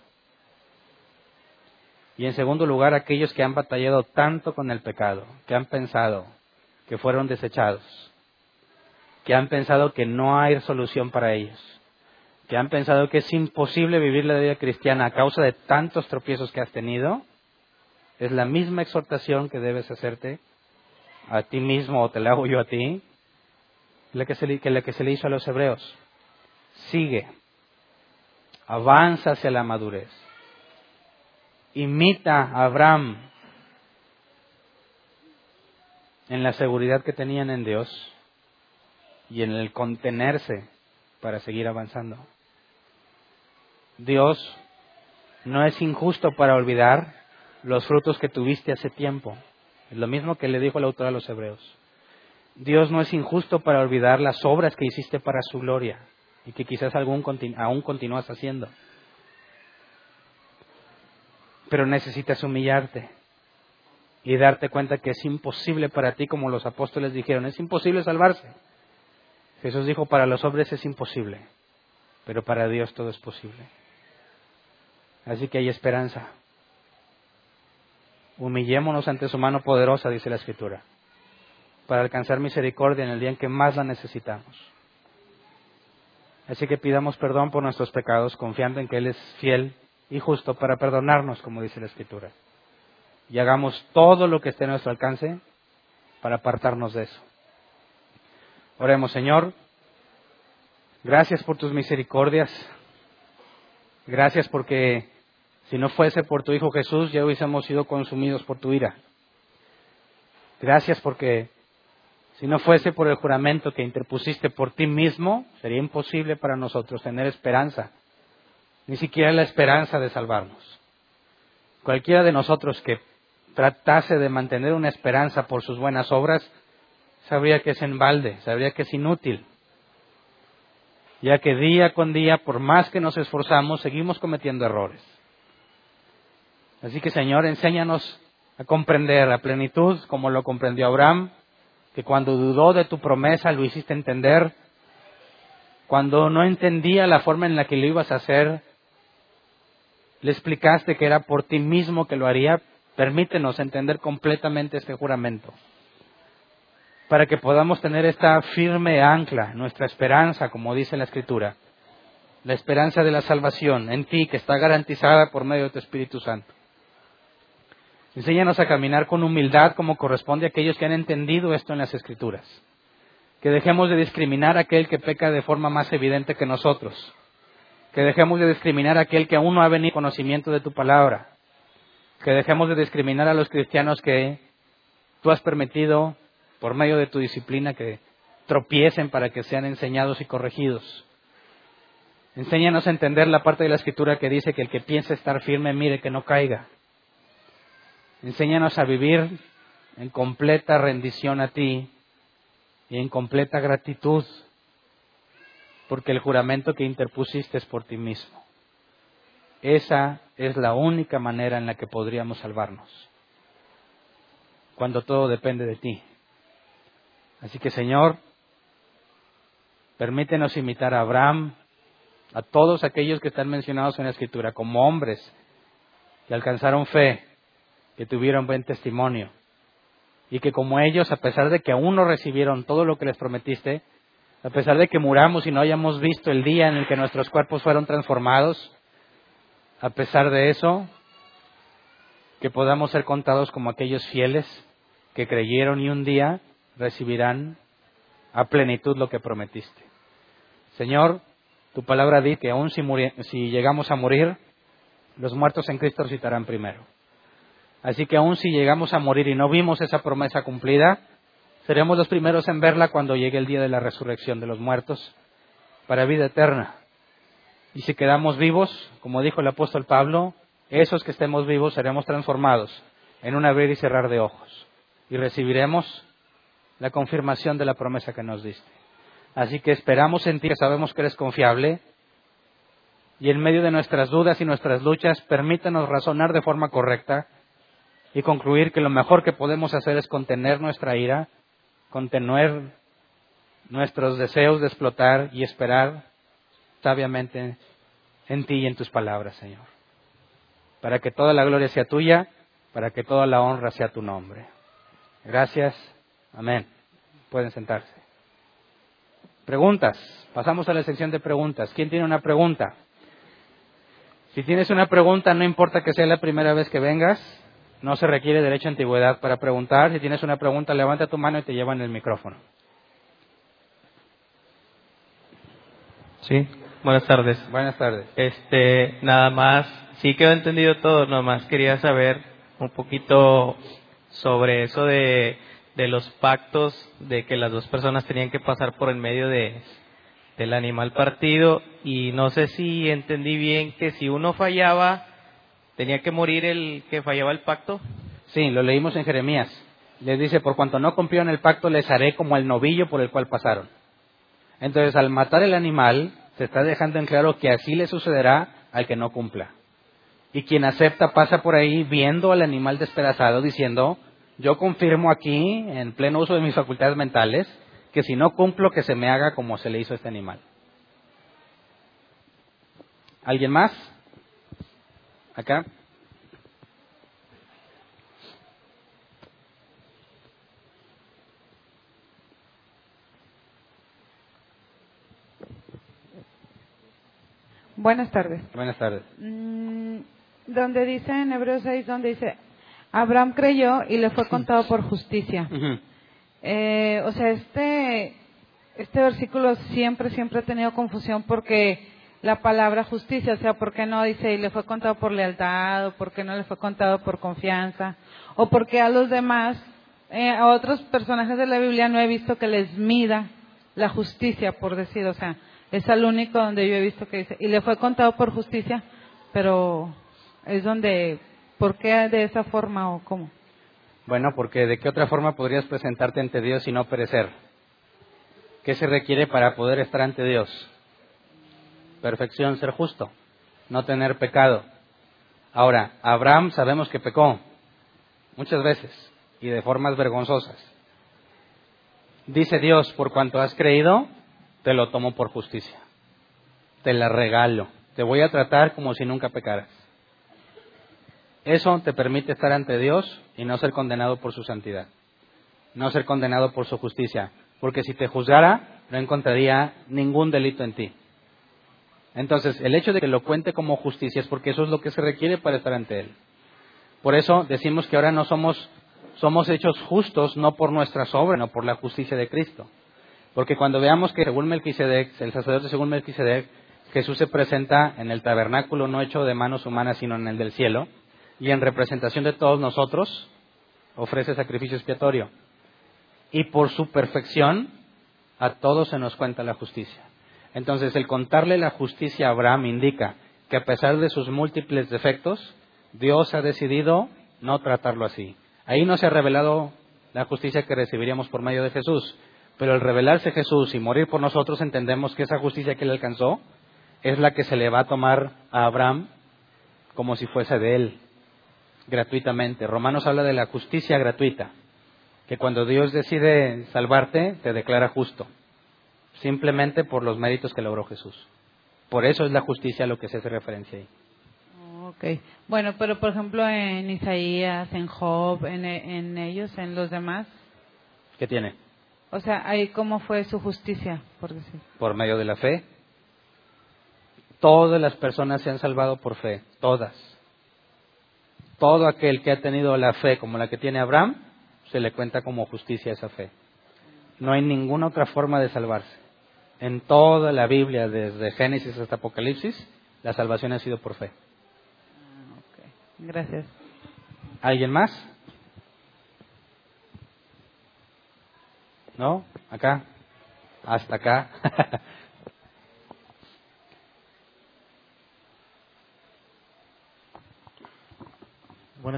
Y en segundo lugar, aquellos que han batallado tanto con el pecado, que han pensado que fueron desechados, que han pensado que no hay solución para ellos, que han pensado que es imposible vivir la vida cristiana a causa de tantos tropiezos que has tenido, es la misma exhortación que debes hacerte a ti mismo o te la hago yo a ti, la que, se, que la que se le hizo a los hebreos. Sigue, avanza hacia la madurez. imita a Abraham en la seguridad que tenían en Dios y en el contenerse para seguir avanzando. Dios no es injusto para olvidar los frutos que tuviste hace tiempo. Es lo mismo que le dijo el autor a los hebreos. Dios no es injusto para olvidar las obras que hiciste para su gloria y que quizás aún continúas haciendo. Pero necesitas humillarte y darte cuenta que es imposible para ti, como los apóstoles dijeron, es imposible salvarse. Jesús dijo, para los hombres es imposible, pero para Dios todo es posible. Así que hay esperanza. Humillémonos ante su mano poderosa, dice la Escritura, para alcanzar misericordia en el día en que más la necesitamos. Así que pidamos perdón por nuestros pecados, confiando en que Él es fiel y justo para perdonarnos, como dice la Escritura. Y hagamos todo lo que esté a nuestro alcance para apartarnos de eso. Oremos, Señor. Gracias por tus misericordias. Gracias porque si no fuese por tu Hijo Jesús, ya hubiésemos sido consumidos por tu ira. Gracias porque si no fuese por el juramento que interpusiste por ti mismo, sería imposible para nosotros tener esperanza, ni siquiera la esperanza de salvarnos. Cualquiera de nosotros que tratase de mantener una esperanza por sus buenas obras, sabría que es en balde, sabría que es inútil, ya que día con día, por más que nos esforzamos, seguimos cometiendo errores. Así que Señor, enséñanos a comprender a plenitud, como lo comprendió Abraham, que cuando dudó de tu promesa lo hiciste entender, cuando no entendía la forma en la que lo ibas a hacer, le explicaste que era por ti mismo que lo haría, permítenos entender completamente este juramento para que podamos tener esta firme ancla, nuestra esperanza, como dice la Escritura, la esperanza de la salvación en ti, que está garantizada por medio de tu Espíritu Santo. Enséñanos a caminar con humildad como corresponde a aquellos que han entendido esto en las Escrituras. Que dejemos de discriminar a aquel que peca de forma más evidente que nosotros. Que dejemos de discriminar a aquel que aún no ha venido conocimiento de tu palabra. Que dejemos de discriminar a los cristianos que tú has permitido por medio de tu disciplina que tropiecen para que sean enseñados y corregidos. Enséñanos a entender la parte de la escritura que dice que el que piensa estar firme mire que no caiga. Enséñanos a vivir en completa rendición a ti y en completa gratitud, porque el juramento que interpusiste es por ti mismo. Esa es la única manera en la que podríamos salvarnos, cuando todo depende de ti. Así que Señor, permítenos imitar a Abraham, a todos aquellos que están mencionados en la Escritura, como hombres que alcanzaron fe, que tuvieron buen testimonio, y que como ellos, a pesar de que aún no recibieron todo lo que les prometiste, a pesar de que muramos y no hayamos visto el día en el que nuestros cuerpos fueron transformados, a pesar de eso, que podamos ser contados como aquellos fieles que creyeron y un día recibirán a plenitud lo que prometiste. Señor, tu palabra dice que aún si, si llegamos a morir, los muertos en Cristo resucitarán primero. Así que aún si llegamos a morir y no vimos esa promesa cumplida, seremos los primeros en verla cuando llegue el día de la resurrección de los muertos para vida eterna. Y si quedamos vivos, como dijo el apóstol Pablo, esos que estemos vivos seremos transformados en un abrir y cerrar de ojos y recibiremos la confirmación de la promesa que nos diste. Así que esperamos en ti, sabemos que eres confiable, y en medio de nuestras dudas y nuestras luchas, permítanos razonar de forma correcta y concluir que lo mejor que podemos hacer es contener nuestra ira, contener nuestros deseos de explotar y esperar sabiamente en ti y en tus palabras, Señor. Para que toda la gloria sea tuya, para que toda la honra sea tu nombre. Gracias. Amén. Pueden sentarse. Preguntas. Pasamos a la sección de preguntas. ¿Quién tiene una pregunta? Si tienes una pregunta, no importa que sea la primera vez que vengas, no se requiere derecho a antigüedad para preguntar. Si tienes una pregunta, levanta tu mano y te llevan el micrófono. ¿Sí? Buenas tardes. Buenas tardes. Este, nada más, sí quedó entendido todo, nada más quería saber un poquito sobre eso de, de los pactos, de que las dos personas tenían que pasar por en medio de, del animal partido, y no sé si entendí bien que si uno fallaba, tenía que morir el que fallaba el pacto. Sí, lo leímos en Jeremías. Les dice, por cuanto no cumplieron el pacto, les haré como el novillo por el cual pasaron. Entonces, al matar el animal, se está dejando en claro que así le sucederá al que no cumpla. Y quien acepta pasa por ahí viendo al animal despedazado diciendo, yo confirmo aquí, en pleno uso de mis facultades mentales, que si no cumplo, que se me haga como se le hizo a este animal. ¿Alguien más? ¿Acá? Buenas tardes. Buenas tardes. Mm, donde dice en Hebreos 6, donde dice, Abraham creyó y le fue contado por justicia. Eh, o sea, este, este versículo siempre, siempre ha tenido confusión porque la palabra justicia, o sea, ¿por qué no dice y le fue contado por lealtad o por qué no le fue contado por confianza? O porque a los demás, eh, a otros personajes de la Biblia no he visto que les mida la justicia, por decir, o sea, es al único donde yo he visto que dice, y le fue contado por justicia, pero es donde, ¿por qué de esa forma o cómo? Bueno, porque ¿de qué otra forma podrías presentarte ante Dios y no perecer? ¿Qué se requiere para poder estar ante Dios? Perfección, ser justo, no tener pecado. Ahora, Abraham sabemos que pecó muchas veces y de formas vergonzosas. Dice Dios, por cuanto has creído, te lo tomo por justicia. Te la regalo. Te voy a tratar como si nunca pecaras. Eso te permite estar ante Dios y no ser condenado por su santidad. No ser condenado por su justicia. Porque si te juzgara, no encontraría ningún delito en ti. Entonces, el hecho de que lo cuente como justicia es porque eso es lo que se requiere para estar ante Él. Por eso decimos que ahora no somos, somos hechos justos no por nuestras obras, no por la justicia de Cristo. Porque cuando veamos que según Melquisedec, el sacerdote según Melquisedec, Jesús se presenta en el tabernáculo no hecho de manos humanas, sino en el del cielo, y en representación de todos nosotros, ofrece sacrificio expiatorio. Y por su perfección, a todos se nos cuenta la justicia. Entonces, el contarle la justicia a Abraham indica que a pesar de sus múltiples defectos, Dios ha decidido no tratarlo así. Ahí no se ha revelado la justicia que recibiríamos por medio de Jesús, pero al revelarse Jesús y morir por nosotros, entendemos que esa justicia que él alcanzó es la que se le va a tomar a Abraham como si fuese de él, gratuitamente. Romanos habla de la justicia gratuita, que cuando Dios decide salvarte, te declara justo, simplemente por los méritos que logró Jesús. Por eso es la justicia a lo que se hace referencia ahí. Ok. Bueno, pero por ejemplo en Isaías, en Job, en, en ellos, en los demás, ¿Qué tiene? o sea, ahí cómo fue su justicia, por decir. Por medio de la fe. Todas las personas se han salvado por fe, todas. Todo aquel que ha tenido la fe como la que tiene Abraham, se le cuenta como justicia esa fe. No hay ninguna otra forma de salvarse. En toda la Biblia, desde Génesis hasta Apocalipsis, la salvación ha sido por fe. Ah, ok. Gracias. ¿Alguien más? ¿No? ¿Acá? ¿Hasta acá?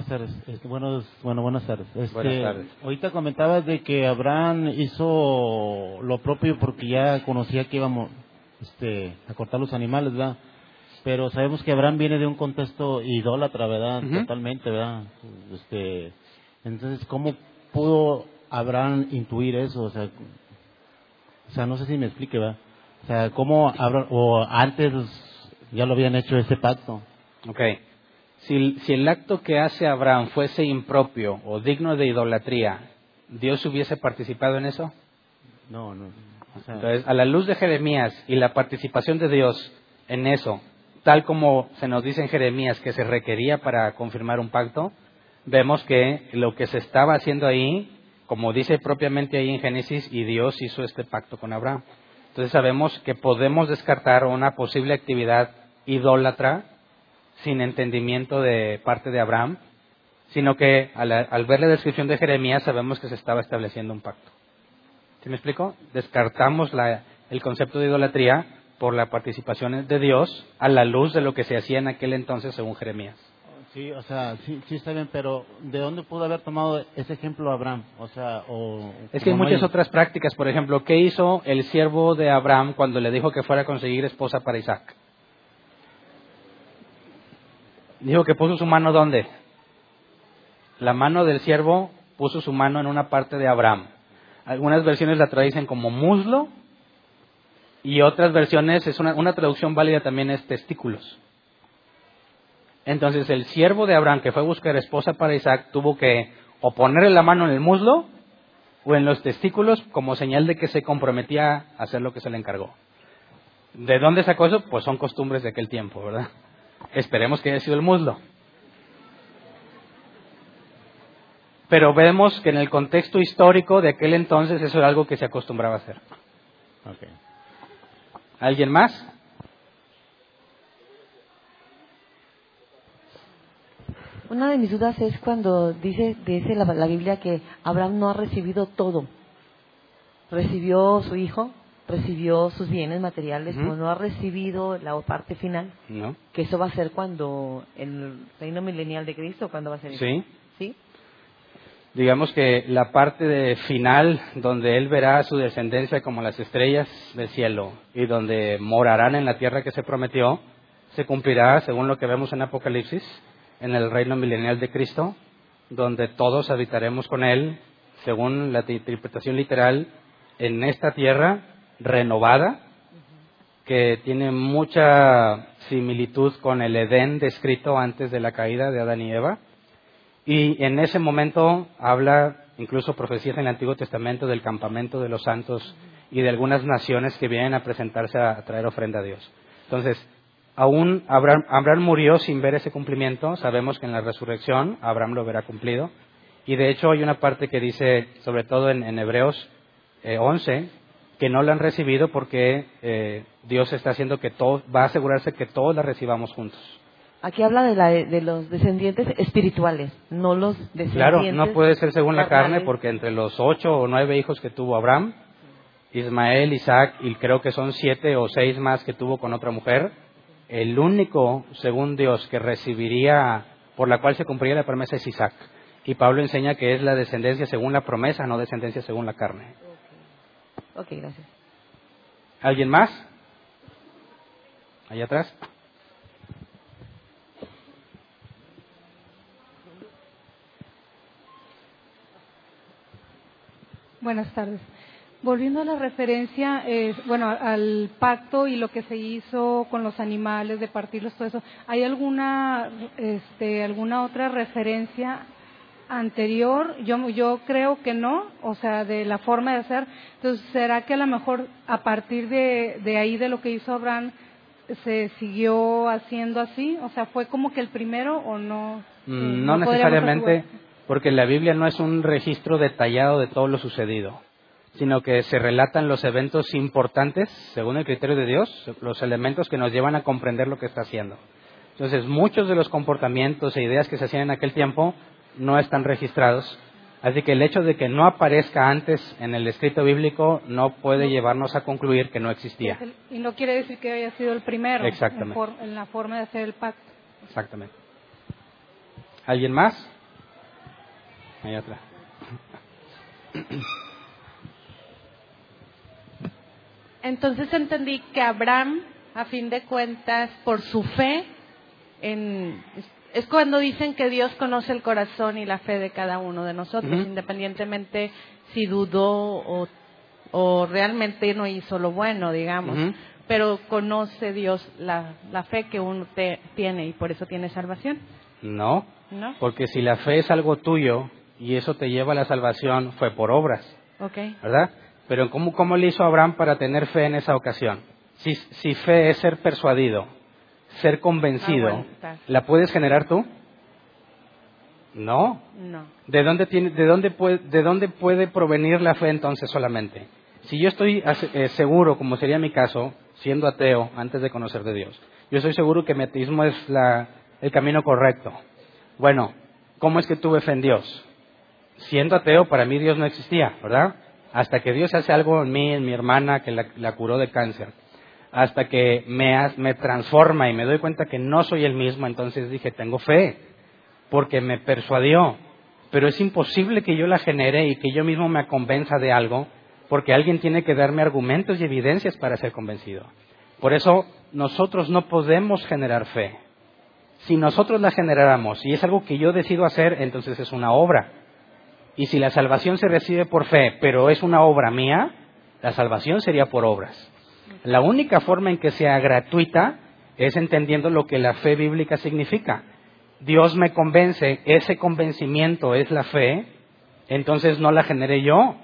Buenas tardes. Este, buenos, bueno, buenas tardes. Este, Buenas tardes. Ahorita comentabas de que Abraham hizo lo propio porque ya conocía que íbamos este, a cortar los animales, ¿verdad? Pero sabemos que Abraham viene de un contexto idólatra, ¿verdad? Totalmente, ¿verdad? Este, entonces, ¿cómo pudo Abraham intuir eso? O sea, o sea, no sé si me explique, ¿verdad? O sea, ¿cómo Abraham, o antes ya lo habían hecho ese pacto? Ok. Si, si el acto que hace Abraham fuese impropio o digno de idolatría, ¿Dios hubiese participado en eso? No, no. O sea, Entonces, a la luz de Jeremías y la participación de Dios en eso, tal como se nos dice en Jeremías que se requería para confirmar un pacto, vemos que lo que se estaba haciendo ahí, como dice propiamente ahí en Génesis, y Dios hizo este pacto con Abraham. Entonces sabemos que podemos descartar una posible actividad idólatra sin entendimiento de parte de Abraham, sino que al, al ver la descripción de Jeremías sabemos que se estaba estableciendo un pacto. ¿Sí me explico? Descartamos la, el concepto de idolatría por la participación de Dios a la luz de lo que se hacía en aquel entonces según Jeremías. Sí, o sea, sí, sí está bien, pero ¿de dónde pudo haber tomado ese ejemplo Abraham? O sea, o... Es que hay muchas otras prácticas. Por ejemplo, ¿qué hizo el siervo de Abraham cuando le dijo que fuera a conseguir esposa para Isaac? Dijo que puso su mano ¿dónde? La mano del siervo puso su mano en una parte de Abraham. Algunas versiones la traducen como muslo y otras versiones, es una, una traducción válida también es testículos. Entonces el siervo de Abraham que fue a buscar esposa para Isaac tuvo que o ponerle la mano en el muslo o en los testículos como señal de que se comprometía a hacer lo que se le encargó. ¿De dónde sacó eso? Pues son costumbres de aquel tiempo, ¿verdad? Esperemos que haya sido el muslo. Pero vemos que en el contexto histórico de aquel entonces eso era algo que se acostumbraba a hacer. ¿Alguien más? Una de mis dudas es cuando dice, dice la, la Biblia que Abraham no ha recibido todo. Recibió su hijo, recibió sus bienes materiales, Ujú. pero no ha recibido la parte final. No. Que eso va a ser cuando el reino milenial de Cristo, cuando va a ser? Sí. ¿Sí? Digamos que la parte de final donde él verá a su descendencia como las estrellas del cielo y donde morarán en la tierra que se prometió, se cumplirá según lo que vemos en Apocalipsis, en el reino milenial de Cristo, donde todos habitaremos con él, según la interpretación literal, en esta tierra renovada, que tiene mucha similitud con el Edén descrito antes de la caída de Adán y Eva. Y en ese momento habla incluso profecías en el Antiguo Testamento del campamento de los santos y de algunas naciones que vienen a presentarse a, traer ofrenda a Dios. Entonces, aún Abraham, murió sin ver ese cumplimiento. Sabemos que en la resurrección Abraham lo verá cumplido. Y de hecho hay una parte que dice, sobre todo en, Hebreos eh, 11, que no la han recibido porque eh, Dios está haciendo que todos, va a asegurarse que todos la recibamos juntos. Aquí habla de, la, de los descendientes espirituales, no los descendientes. Claro, no puede ser según la carne, porque entre los ocho o nueve hijos que tuvo Abraham, Ismael, Isaac, y creo que son siete o seis más que tuvo con otra mujer, el único, según Dios, que recibiría, por la cual se cumpliría la promesa es Isaac. Y Pablo enseña que es la descendencia según la promesa, no descendencia según la carne. Ok, gracias. ¿Alguien más? Allá atrás. Buenas tardes. Volviendo a la referencia, eh, bueno, al pacto y lo que se hizo con los animales, de partirlos, todo eso, ¿hay alguna, este, alguna otra referencia anterior? Yo, yo creo que no, o sea, de la forma de hacer. Entonces, ¿será que a lo mejor a partir de, de ahí, de lo que hizo Abraham, se siguió haciendo así? O sea, ¿fue como que el primero o no? Mm, Eh, No podríamos necesariamente, porque la Biblia no es un registro detallado de todo lo sucedido, sino que se relatan los eventos importantes, según el criterio de Dios, los elementos que nos llevan a comprender lo que está haciendo. Entonces, muchos de los comportamientos e ideas que se hacían en aquel tiempo no están registrados. Así que el hecho de que no aparezca antes en el escrito bíblico no puede llevarnos a concluir que no existía. Y no quiere decir que haya sido el primero Exactamente. En, la forma de hacer el pacto. Exactamente. ¿Alguien más? Allá atrás. Entonces entendí que Abraham, a fin de cuentas, por su fe, en, es, cuando dicen que Dios conoce el corazón y la fe de cada uno de nosotros, independientemente si dudó o, o realmente no hizo lo bueno, digamos. Pero conoce Dios la, la fe que uno te- tiene y por eso tiene salvación, No, ¿no? porque si la fe es algo tuyo y eso te lleva a la salvación, fue por obras. ¿verdad? Pero ¿cómo, cómo le hizo Abraham para tener fe en esa ocasión? Si, si fe es ser persuadido, ser convencido, Ah. ¿la puedes generar tú? No. No. ¿De dónde, tiene, de, dónde puede, ¿De dónde puede provenir la fe entonces solamente? si yo estoy eh, seguro, como sería mi caso, siendo ateo antes de conocer de Dios, yo estoy seguro que mi ateísmo es la, el camino correcto. Bueno, ¿cómo es que tuve fe en Dios? Siendo ateo, para mí Dios no existía, ¿verdad? Hasta que Dios hace algo en mí, en mi hermana, que la, curó de cáncer. Hasta que me, me transforma y me doy cuenta que no soy el mismo, entonces dije, tengo fe, porque me persuadió. Pero es imposible que yo la genere y que yo mismo me convenza de algo porque alguien tiene que darme argumentos y evidencias para ser convencido. Por eso nosotros no podemos generar fe. Si nosotros la generáramos y es algo que yo decido hacer, entonces es una obra. Y si la salvación se recibe por fe, pero es una obra mía, la salvación sería por obras. La única forma en que sea gratuita es entendiendo lo que la fe bíblica significa. Dios me convence, ese convencimiento es la fe, entonces no la generé yo,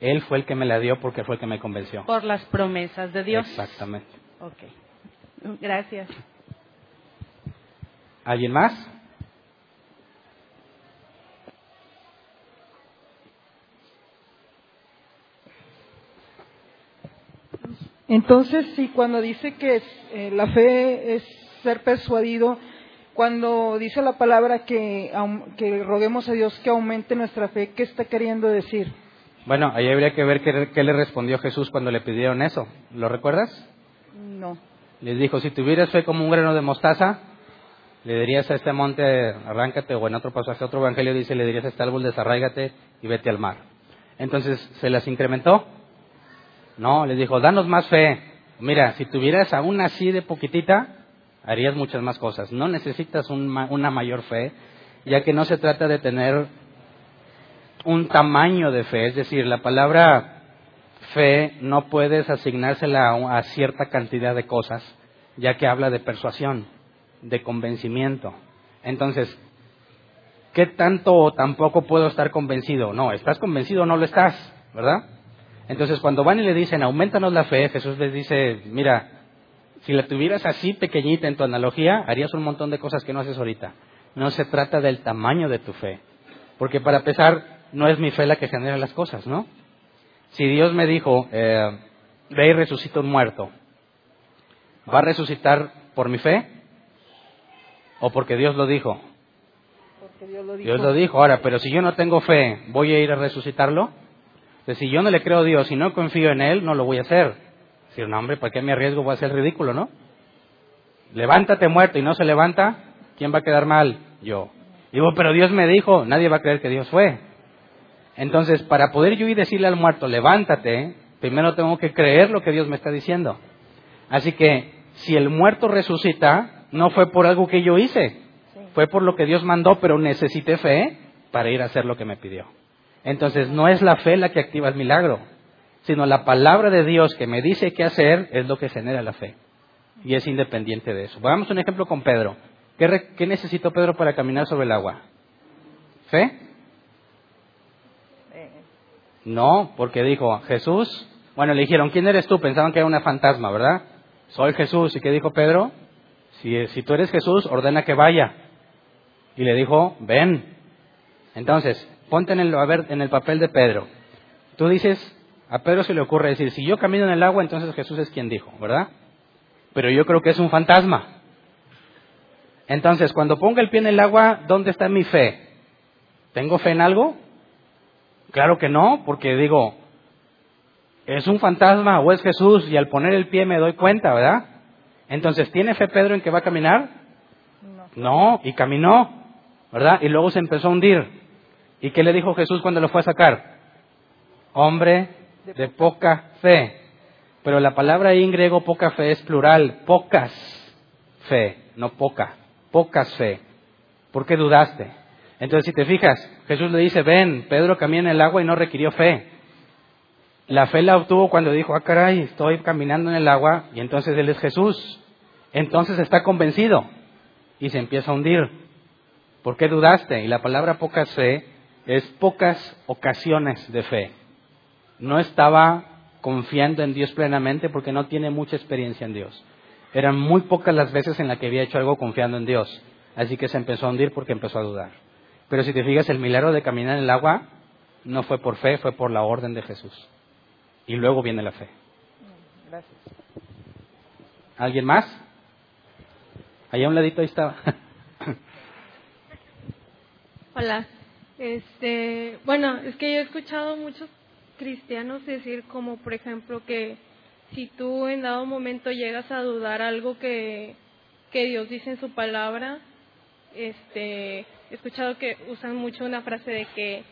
él fue el que me la dio porque fue el que me convenció. Por las promesas de Dios. Exactamente. Ok. Gracias. ¿Alguien más? Entonces, sí, cuando dice que eh, la fe es ser persuadido, cuando dice la palabra que, que roguemos a Dios que aumente nuestra fe, ¿qué está queriendo decir? Bueno, ahí habría que ver qué, le respondió Jesús cuando le pidieron eso. ¿Lo recuerdas? No. Les dijo, si tuvieras fe como un grano de mostaza, le dirías a este monte, arráncate, o en otro pasaje, otro evangelio dice, le dirías a este árbol, desarráigate y vete al mar. Entonces, ¿se las incrementó? No, les dijo, danos más fe. Mira, si tuvieras aún así de poquitita, harías muchas más cosas. No necesitas una mayor fe, ya que no se trata de tener un tamaño de fe, es decir, la palabra fe no puedes asignársela a, cierta cantidad de cosas, ya que habla de persuasión, de convencimiento. Entonces, ¿qué tanto o tampoco puedo estar convencido? No, ¿estás convencido o no lo estás? ¿Verdad? Entonces, cuando van y le dicen, aumentanos la fe, Jesús les dice, mira, si la tuvieras así pequeñita en tu analogía, harías un montón de cosas que no haces ahorita. No se trata del tamaño de tu fe. Porque para empezar, no es mi fe la que genera las cosas, ¿no? Si Dios me dijo, eh, ve y resucita un muerto, ¿va a resucitar por mi fe? ¿O porque Dios lo dijo? Porque Dios lo dijo. Dios lo dijo. Ahora, pero si yo no tengo fe, ¿voy a ir a resucitarlo? Entonces, si yo no le creo a Dios y no confío en Él, no lo voy a hacer. Si no, hombre, ¿para qué me arriesgo? Voy a hacer ridículo, ¿no? Levántate muerto y no se levanta, ¿quién va a quedar mal? Yo. Digo, pero Dios me dijo, nadie va a creer que Dios fue. Entonces, para poder yo ir decirle al muerto, levántate, primero tengo que creer lo que Dios me está diciendo. Así que, si el muerto resucita, no fue por algo que yo hice, fue por lo que Dios mandó, pero necesité fe para ir a hacer lo que me pidió. Entonces, no es la fe la que activa el milagro, sino la palabra de Dios que me dice qué hacer es lo que genera la fe. Y es independiente de eso. Vamos a un ejemplo con Pedro. ¿Qué, ¿Qué necesitó Pedro para caminar sobre el agua? ¿Fe? No, porque dijo, Jesús, bueno, le dijeron, ¿quién eres tú? Pensaban que era una fantasma, ¿verdad? Soy Jesús. ¿Y qué dijo Pedro? Si tú eres Jesús, ordena que vaya. Y le dijo, ven. Entonces, ponte en el, a ver, en el papel de Pedro. Tú dices, a Pedro se le ocurre decir, si yo camino en el agua, entonces Jesús es quien dijo, ¿verdad? Pero yo creo que es un fantasma. Entonces, cuando ponga el pie en el agua, ¿dónde está mi fe? ¿Tengo fe en algo? Claro que no, porque digo, es un fantasma o es Jesús y al poner el pie me doy cuenta, ¿verdad? Entonces, ¿tiene fe Pedro en que va a caminar? No. No, y caminó, ¿verdad? Y luego se empezó a hundir. ¿Y qué le dijo Jesús cuando lo fue a sacar? Hombre de poca fe. Pero la palabra en griego poca fe es plural, pocas fe, no poca, pocas fe. ¿Por qué dudaste? Entonces, si te fijas, Jesús le dice, ven, Pedro camina en el agua y no requirió fe. La fe la obtuvo cuando dijo, ah, caray, estoy caminando en el agua y entonces Él es Jesús. Entonces está convencido y se empieza a hundir. ¿Por qué dudaste? Y la palabra pocas fe es pocas ocasiones de fe. No estaba confiando en Dios plenamente porque no tiene mucha experiencia en Dios. Eran muy pocas las veces en las que había hecho algo confiando en Dios. Así que se empezó a hundir porque empezó a dudar. Pero si te fijas, el milagro de caminar en el agua no fue por fe, fue por la orden de Jesús. y luego viene la fe. Gracias. ¿Alguien más? Allá a un ladito ahí estaba. Hola. Este, bueno, es que yo he escuchado muchos cristianos decir como por ejemplo que si tú en dado momento llegas a dudar algo que, que Dios dice en su palabra, este, he escuchado que usan mucho una frase de que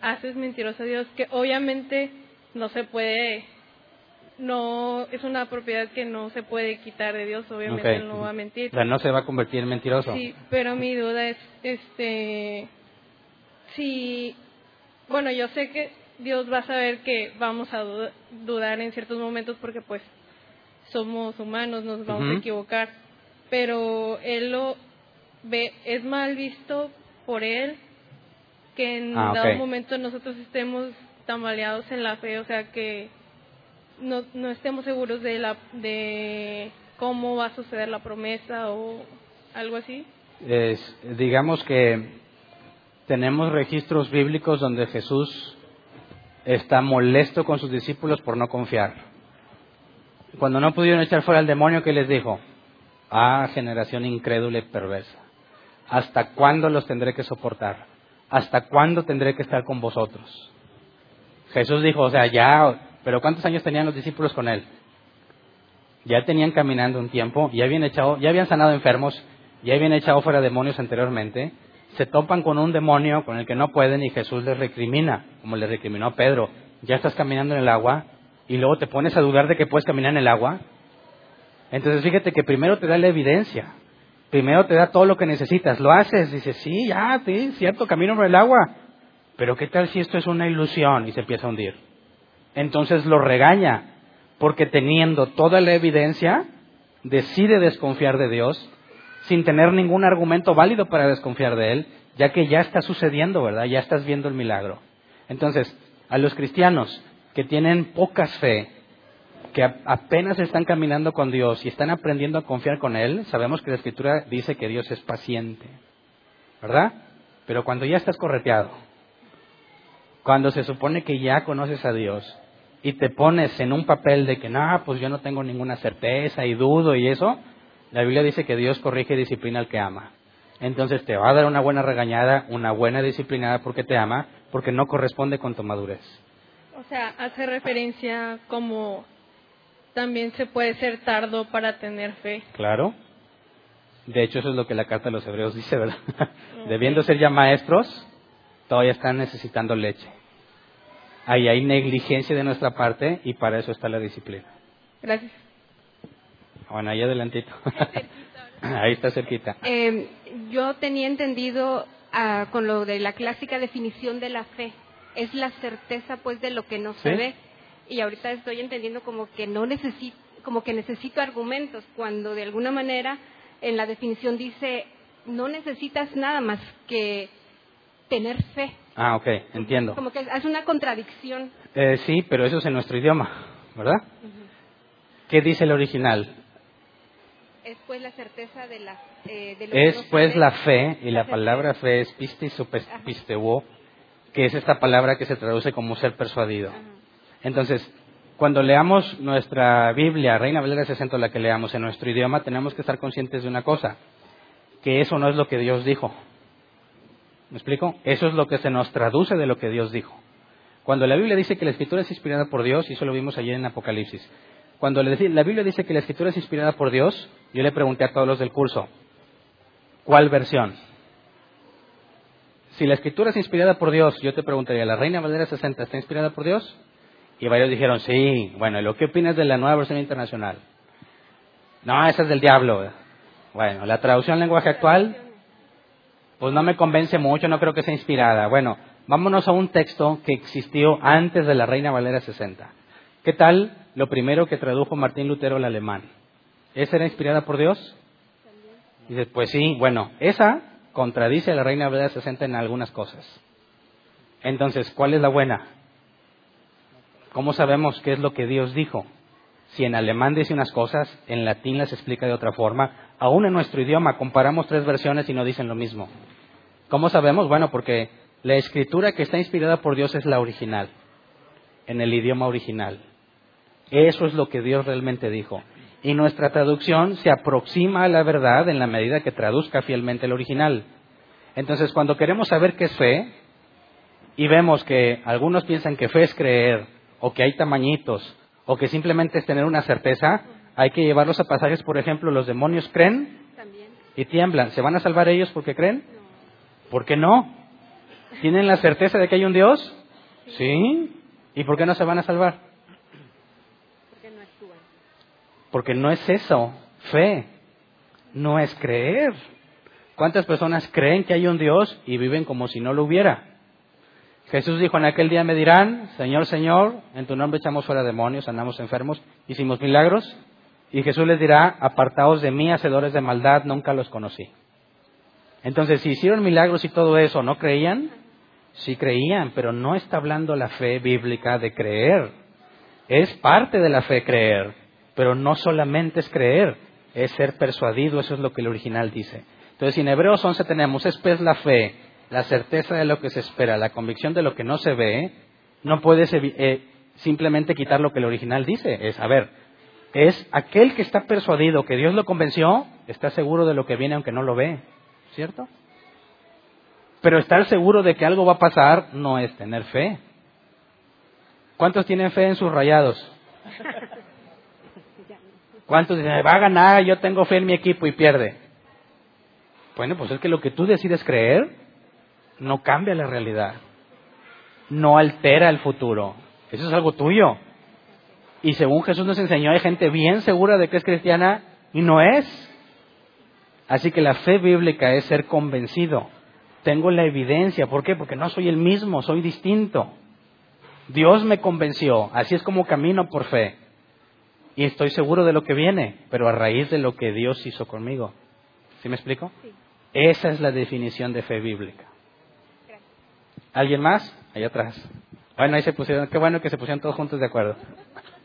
haces mentiroso a Dios, que obviamente no se puede, no, es una propiedad que no se puede quitar de Dios, obviamente no va a mentir. O sea, no se va a convertir en mentiroso. Sí, pero mi duda es, este, si, bueno, yo sé que Dios va a saber que vamos a du- dudar en ciertos momentos porque pues somos humanos, nos vamos a equivocar, pero Él lo ve, es mal visto por Él que en Ah, dado momento nosotros estemos tambaleados en la fe, o sea que no, no estemos seguros de la de cómo va a suceder la promesa o algo así. Es- digamos que tenemos registros bíblicos donde Jesús está molesto con sus discípulos por no confiar. Cuando no pudieron echar fuera al demonio, ¿qué les dijo? Ah, generación incrédula y perversa. ¿Hasta cuándo los tendré que soportar? ¿Hasta cuándo tendré que estar con vosotros? Jesús dijo, o sea, ya, pero ¿cuántos años tenían los discípulos con él? ya tenían caminando un tiempo, ya habían echado, ya habían sanado enfermos, ya habían echado fuera demonios anteriormente, se topan con un demonio con el que no pueden y Jesús les recrimina, como le recriminó a Pedro, ya estás caminando en el agua y luego te pones a dudar de que puedes caminar en el agua. Entonces fíjate que primero te da la evidencia, primero te da todo lo que necesitas, lo haces, dices, sí, ya, sí, cierto, camino por el agua, pero ¿qué tal si esto es una ilusión y se empieza a hundir? Entonces lo regaña, porque teniendo toda la evidencia, decide desconfiar de Dios sin tener ningún argumento válido para desconfiar de Él, ya que ya está sucediendo, ¿verdad? Ya estás viendo el milagro. Entonces, a los cristianos que tienen poca fe, que apenas están caminando con Dios y están aprendiendo a confiar con Él, sabemos que la Escritura dice que Dios es paciente, ¿verdad? Pero cuando ya estás correteado, cuando se supone que ya conoces a Dios y te pones en un papel de que, no, pues yo no tengo ninguna certeza y dudo y eso, la Biblia dice que Dios corrige y disciplina al que ama. Entonces te va a dar una buena regañada, una buena disciplinada porque te ama, porque no corresponde con tu madurez. O sea, hace referencia como también se puede ser tardo para tener fe. Claro. De hecho, eso es lo que la carta de los hebreos dice, ¿verdad? Debiendo ser ya maestros, todavía están necesitando leche. Ahí hay negligencia de nuestra parte y para eso está la disciplina. Gracias. Bueno, ahí adelantito. ahí está cerquita. Eh, yo tenía entendido ah, con lo de la clásica definición de la fe. Es la certeza, pues, de lo que no se Sí. ve. Y ahorita estoy entendiendo como que no necesito, como que necesito argumentos, cuando de alguna manera en la definición dice no necesitas nada más que tener fe. Ah, ok, entiendo. Como que es una contradicción. Eh, sí, pero eso es en nuestro idioma, ¿verdad? ¿Qué dice el original? Es pues la certeza de la eh, de lo que Es no se pues la fe, y la palabra fe es pistis o pisteuo, que es esta palabra que se traduce como ser persuadido. Ajá. Entonces, cuando leamos nuestra Biblia, Reina Valera 60, la que leamos en nuestro idioma, tenemos que estar conscientes de una cosa, que eso no es lo que Dios dijo. ¿Me explico? Eso es lo que se nos traduce de lo que Dios dijo. Cuando la Biblia dice que la escritura es inspirada por Dios, y eso lo vimos ayer en Apocalipsis, cuando la Biblia dice que la escritura es inspirada por Dios, yo le pregunté a todos los del curso, ¿cuál versión? Si la escritura es inspirada por Dios, yo te preguntaría, ¿la Reina Valera 60 está inspirada por Dios? Y varios dijeron, sí. Bueno, ¿y lo que opinas de la nueva versión internacional? No, esa es del diablo. Bueno, la traducción al lenguaje actual, pues no me convence mucho, no creo que sea inspirada. Bueno, vámonos a un texto que existió antes de la Reina Valera 60. ¿Qué tal lo primero que tradujo Martín Lutero al alemán? ¿Esa era inspirada por Dios? Dices, pues sí, bueno, esa contradice a la Reina Valera 60 en algunas cosas. Entonces, ¿cuál es la buena? ¿Cómo sabemos qué es lo que Dios dijo? Si en alemán dice unas cosas, en latín las explica de otra forma, aún en nuestro idioma comparamos tres versiones y no dicen lo mismo. ¿Cómo sabemos? Bueno, porque la escritura que está inspirada por Dios es la original, en el idioma original. Eso es lo que Dios realmente dijo. Y nuestra traducción se aproxima a la verdad en la medida que traduzca fielmente el original. Entonces, cuando queremos saber qué es fe, y vemos que algunos piensan que fe es creer, o que hay tamañitos, o que simplemente es tener una certeza, hay que llevarlos a pasajes, por ejemplo, los demonios creen y tiemblan. ¿Se van a salvar ellos porque creen? ¿Por qué no? ¿Tienen la certeza de que hay un Dios? Sí. ¿Y por qué no se van a salvar? Porque no es eso, fe, no es creer. ¿Cuántas personas creen que hay un Dios y viven como si no lo hubiera? Jesús dijo, en aquel día me dirán, Señor, Señor, en tu nombre echamos fuera demonios, andamos enfermos, hicimos milagros. Y Jesús les dirá, apartaos de mí, hacedores de maldad, nunca los conocí. Entonces, si hicieron milagros y todo eso, ¿no creían? Sí creían, pero no está hablando la fe bíblica de creer. Es parte de la fe creer, pero no solamente es creer, es ser persuadido, eso es lo que el original dice. Entonces, en Hebreos 11 tenemos, es pues la fe, la certeza de lo que se espera, la convicción de lo que no se ve, no puedes eh, simplemente quitar lo que el original dice. Es, a ver, es aquel que está persuadido que Dios lo convenció, está seguro de lo que viene aunque no lo ve, ¿cierto? Pero estar seguro de que algo va a pasar no es tener fe. ¿Cuántos tienen fe en sus rayados? ¿Cuántos dicen, va a ganar, yo tengo fe en mi equipo y pierde? Bueno, pues es que lo que tú decides creer no cambia la realidad, no altera el futuro. Eso es algo tuyo. Y según Jesús nos enseñó, hay gente bien segura de que es cristiana y no es. Así que la fe bíblica es ser convencido. Tengo la evidencia. ¿Por qué? Porque no soy el mismo, soy distinto. Dios me convenció. Así es como camino por fe. Y estoy seguro de lo que viene, pero a raíz de lo que Dios hizo conmigo. ¿Sí me explico? Esa es la definición de fe bíblica. ¿Alguien más? Ahí atrás. Bueno, ahí se pusieron, qué bueno que se pusieron todos juntos de acuerdo.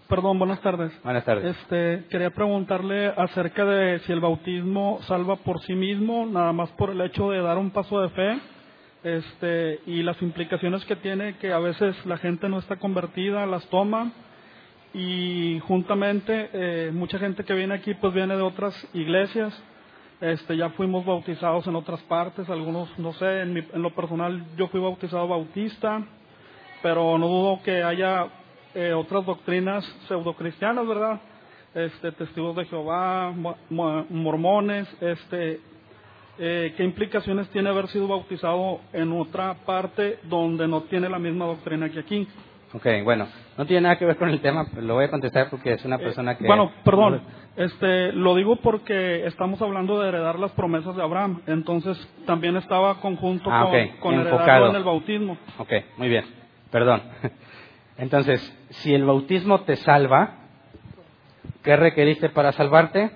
Perdón, buenas tardes. Buenas tardes. Este, quería preguntarle acerca de si el bautismo salva por sí mismo, nada más por el hecho de dar un paso de fe, este, y las implicaciones que tiene que a veces la gente no está convertida, las toma, y juntamente eh, mucha gente que viene aquí pues viene de otras iglesias, este, ya fuimos bautizados en otras partes, algunos, no sé, en, en lo personal yo fui bautizado bautista, pero no dudo que haya eh, otras doctrinas pseudocristianas, ¿verdad? Este, testigos de Jehová, mormones, este, eh, ¿qué implicaciones tiene haber sido bautizado en otra parte donde no tiene la misma doctrina que aquí? Ok, bueno, no tiene nada que ver con el tema, lo voy a contestar porque es una persona que... Eh, bueno, perdón, este, lo digo porque estamos hablando de heredar las promesas de Abraham, entonces también estaba conjunto ah, con, con en el bautismo. Ok, muy bien, perdón. Entonces, si el bautismo te salva, ¿qué requeriste para salvarte?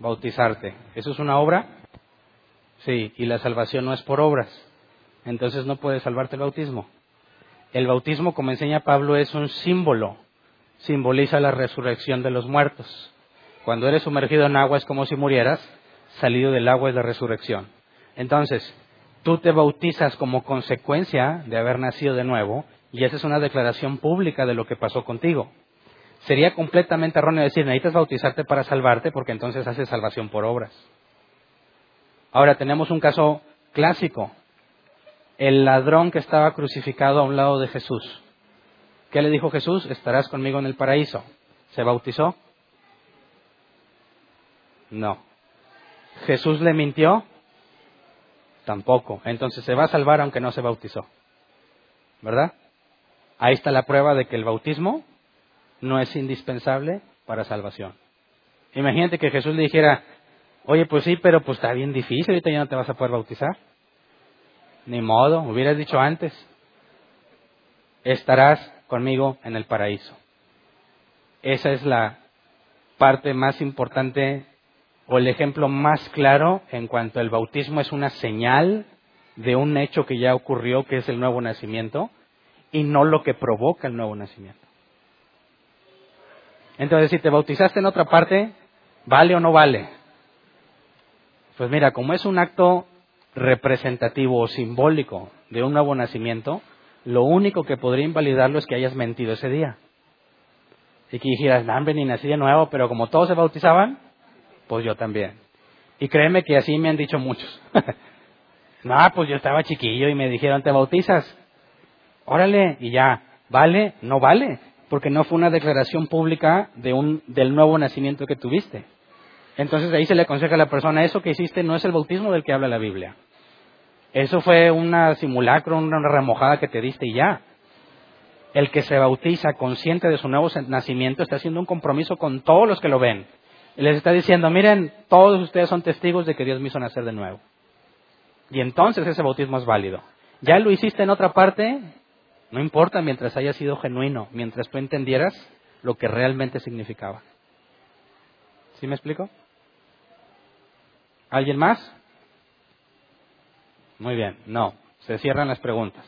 Bautizarte. ¿Eso es una obra? Sí, y la salvación no es por obras. Entonces no puede salvarte el bautismo. El bautismo, como enseña Pablo, es un símbolo. Simboliza la resurrección de los muertos. Cuando eres sumergido en agua es como si murieras, salido del agua es la resurrección. Entonces, tú te bautizas como consecuencia de haber nacido de nuevo y esa es una declaración pública de lo que pasó contigo. Sería completamente erróneo decir, necesitas bautizarte para salvarte porque entonces haces salvación por obras. Ahora tenemos un caso clásico. El ladrón que estaba crucificado a un lado de Jesús. ¿Qué le dijo Jesús? Estarás conmigo en el paraíso. ¿Se bautizó? No. ¿Jesús le mintió? Tampoco. Entonces se va a salvar aunque no se bautizó. ¿Verdad? Ahí está la prueba de que el bautismo no es indispensable para salvación. Imagínate que Jesús le dijera, oye, pues sí, pero pues está bien difícil, ahorita ya no te vas a poder bautizar. Ni modo, hubieras dicho antes, estarás conmigo en el paraíso. Esa es la parte más importante o el ejemplo más claro en cuanto al bautismo es una señal de un hecho que ya ocurrió, que es el nuevo nacimiento, y no lo que provoca el nuevo nacimiento. Entonces, si te bautizaste en otra parte, ¿vale o no vale? Pues mira, como es un acto representativo o simbólico de un nuevo nacimiento, lo único que podría invalidarlo es que hayas mentido ese día. Y que dijeras, no, hombre, ni nací de nuevo, pero como todos se bautizaban, pues yo también. Y créeme que así me han dicho muchos. no, pues yo estaba chiquillo y me dijeron, ¿te bautizas? Órale, y ya, ¿vale? No vale, porque no fue una declaración pública de un, del nuevo nacimiento que tuviste. Entonces ahí se le aconseja a la persona, eso que hiciste no es el bautismo del que habla la Biblia. Eso fue una simulacro, una remojada que te diste y ya. El que se bautiza consciente de su nuevo nacimiento está haciendo un compromiso con todos los que lo ven. Y les está diciendo, miren, todos ustedes son testigos de que Dios me hizo nacer de nuevo. Y entonces ese bautismo es válido. Ya lo hiciste en otra parte, no importa mientras haya sido genuino, mientras tú entendieras lo que realmente significaba. ¿Sí me explico? ¿Alguien más? Muy bien, no, se cierran las preguntas.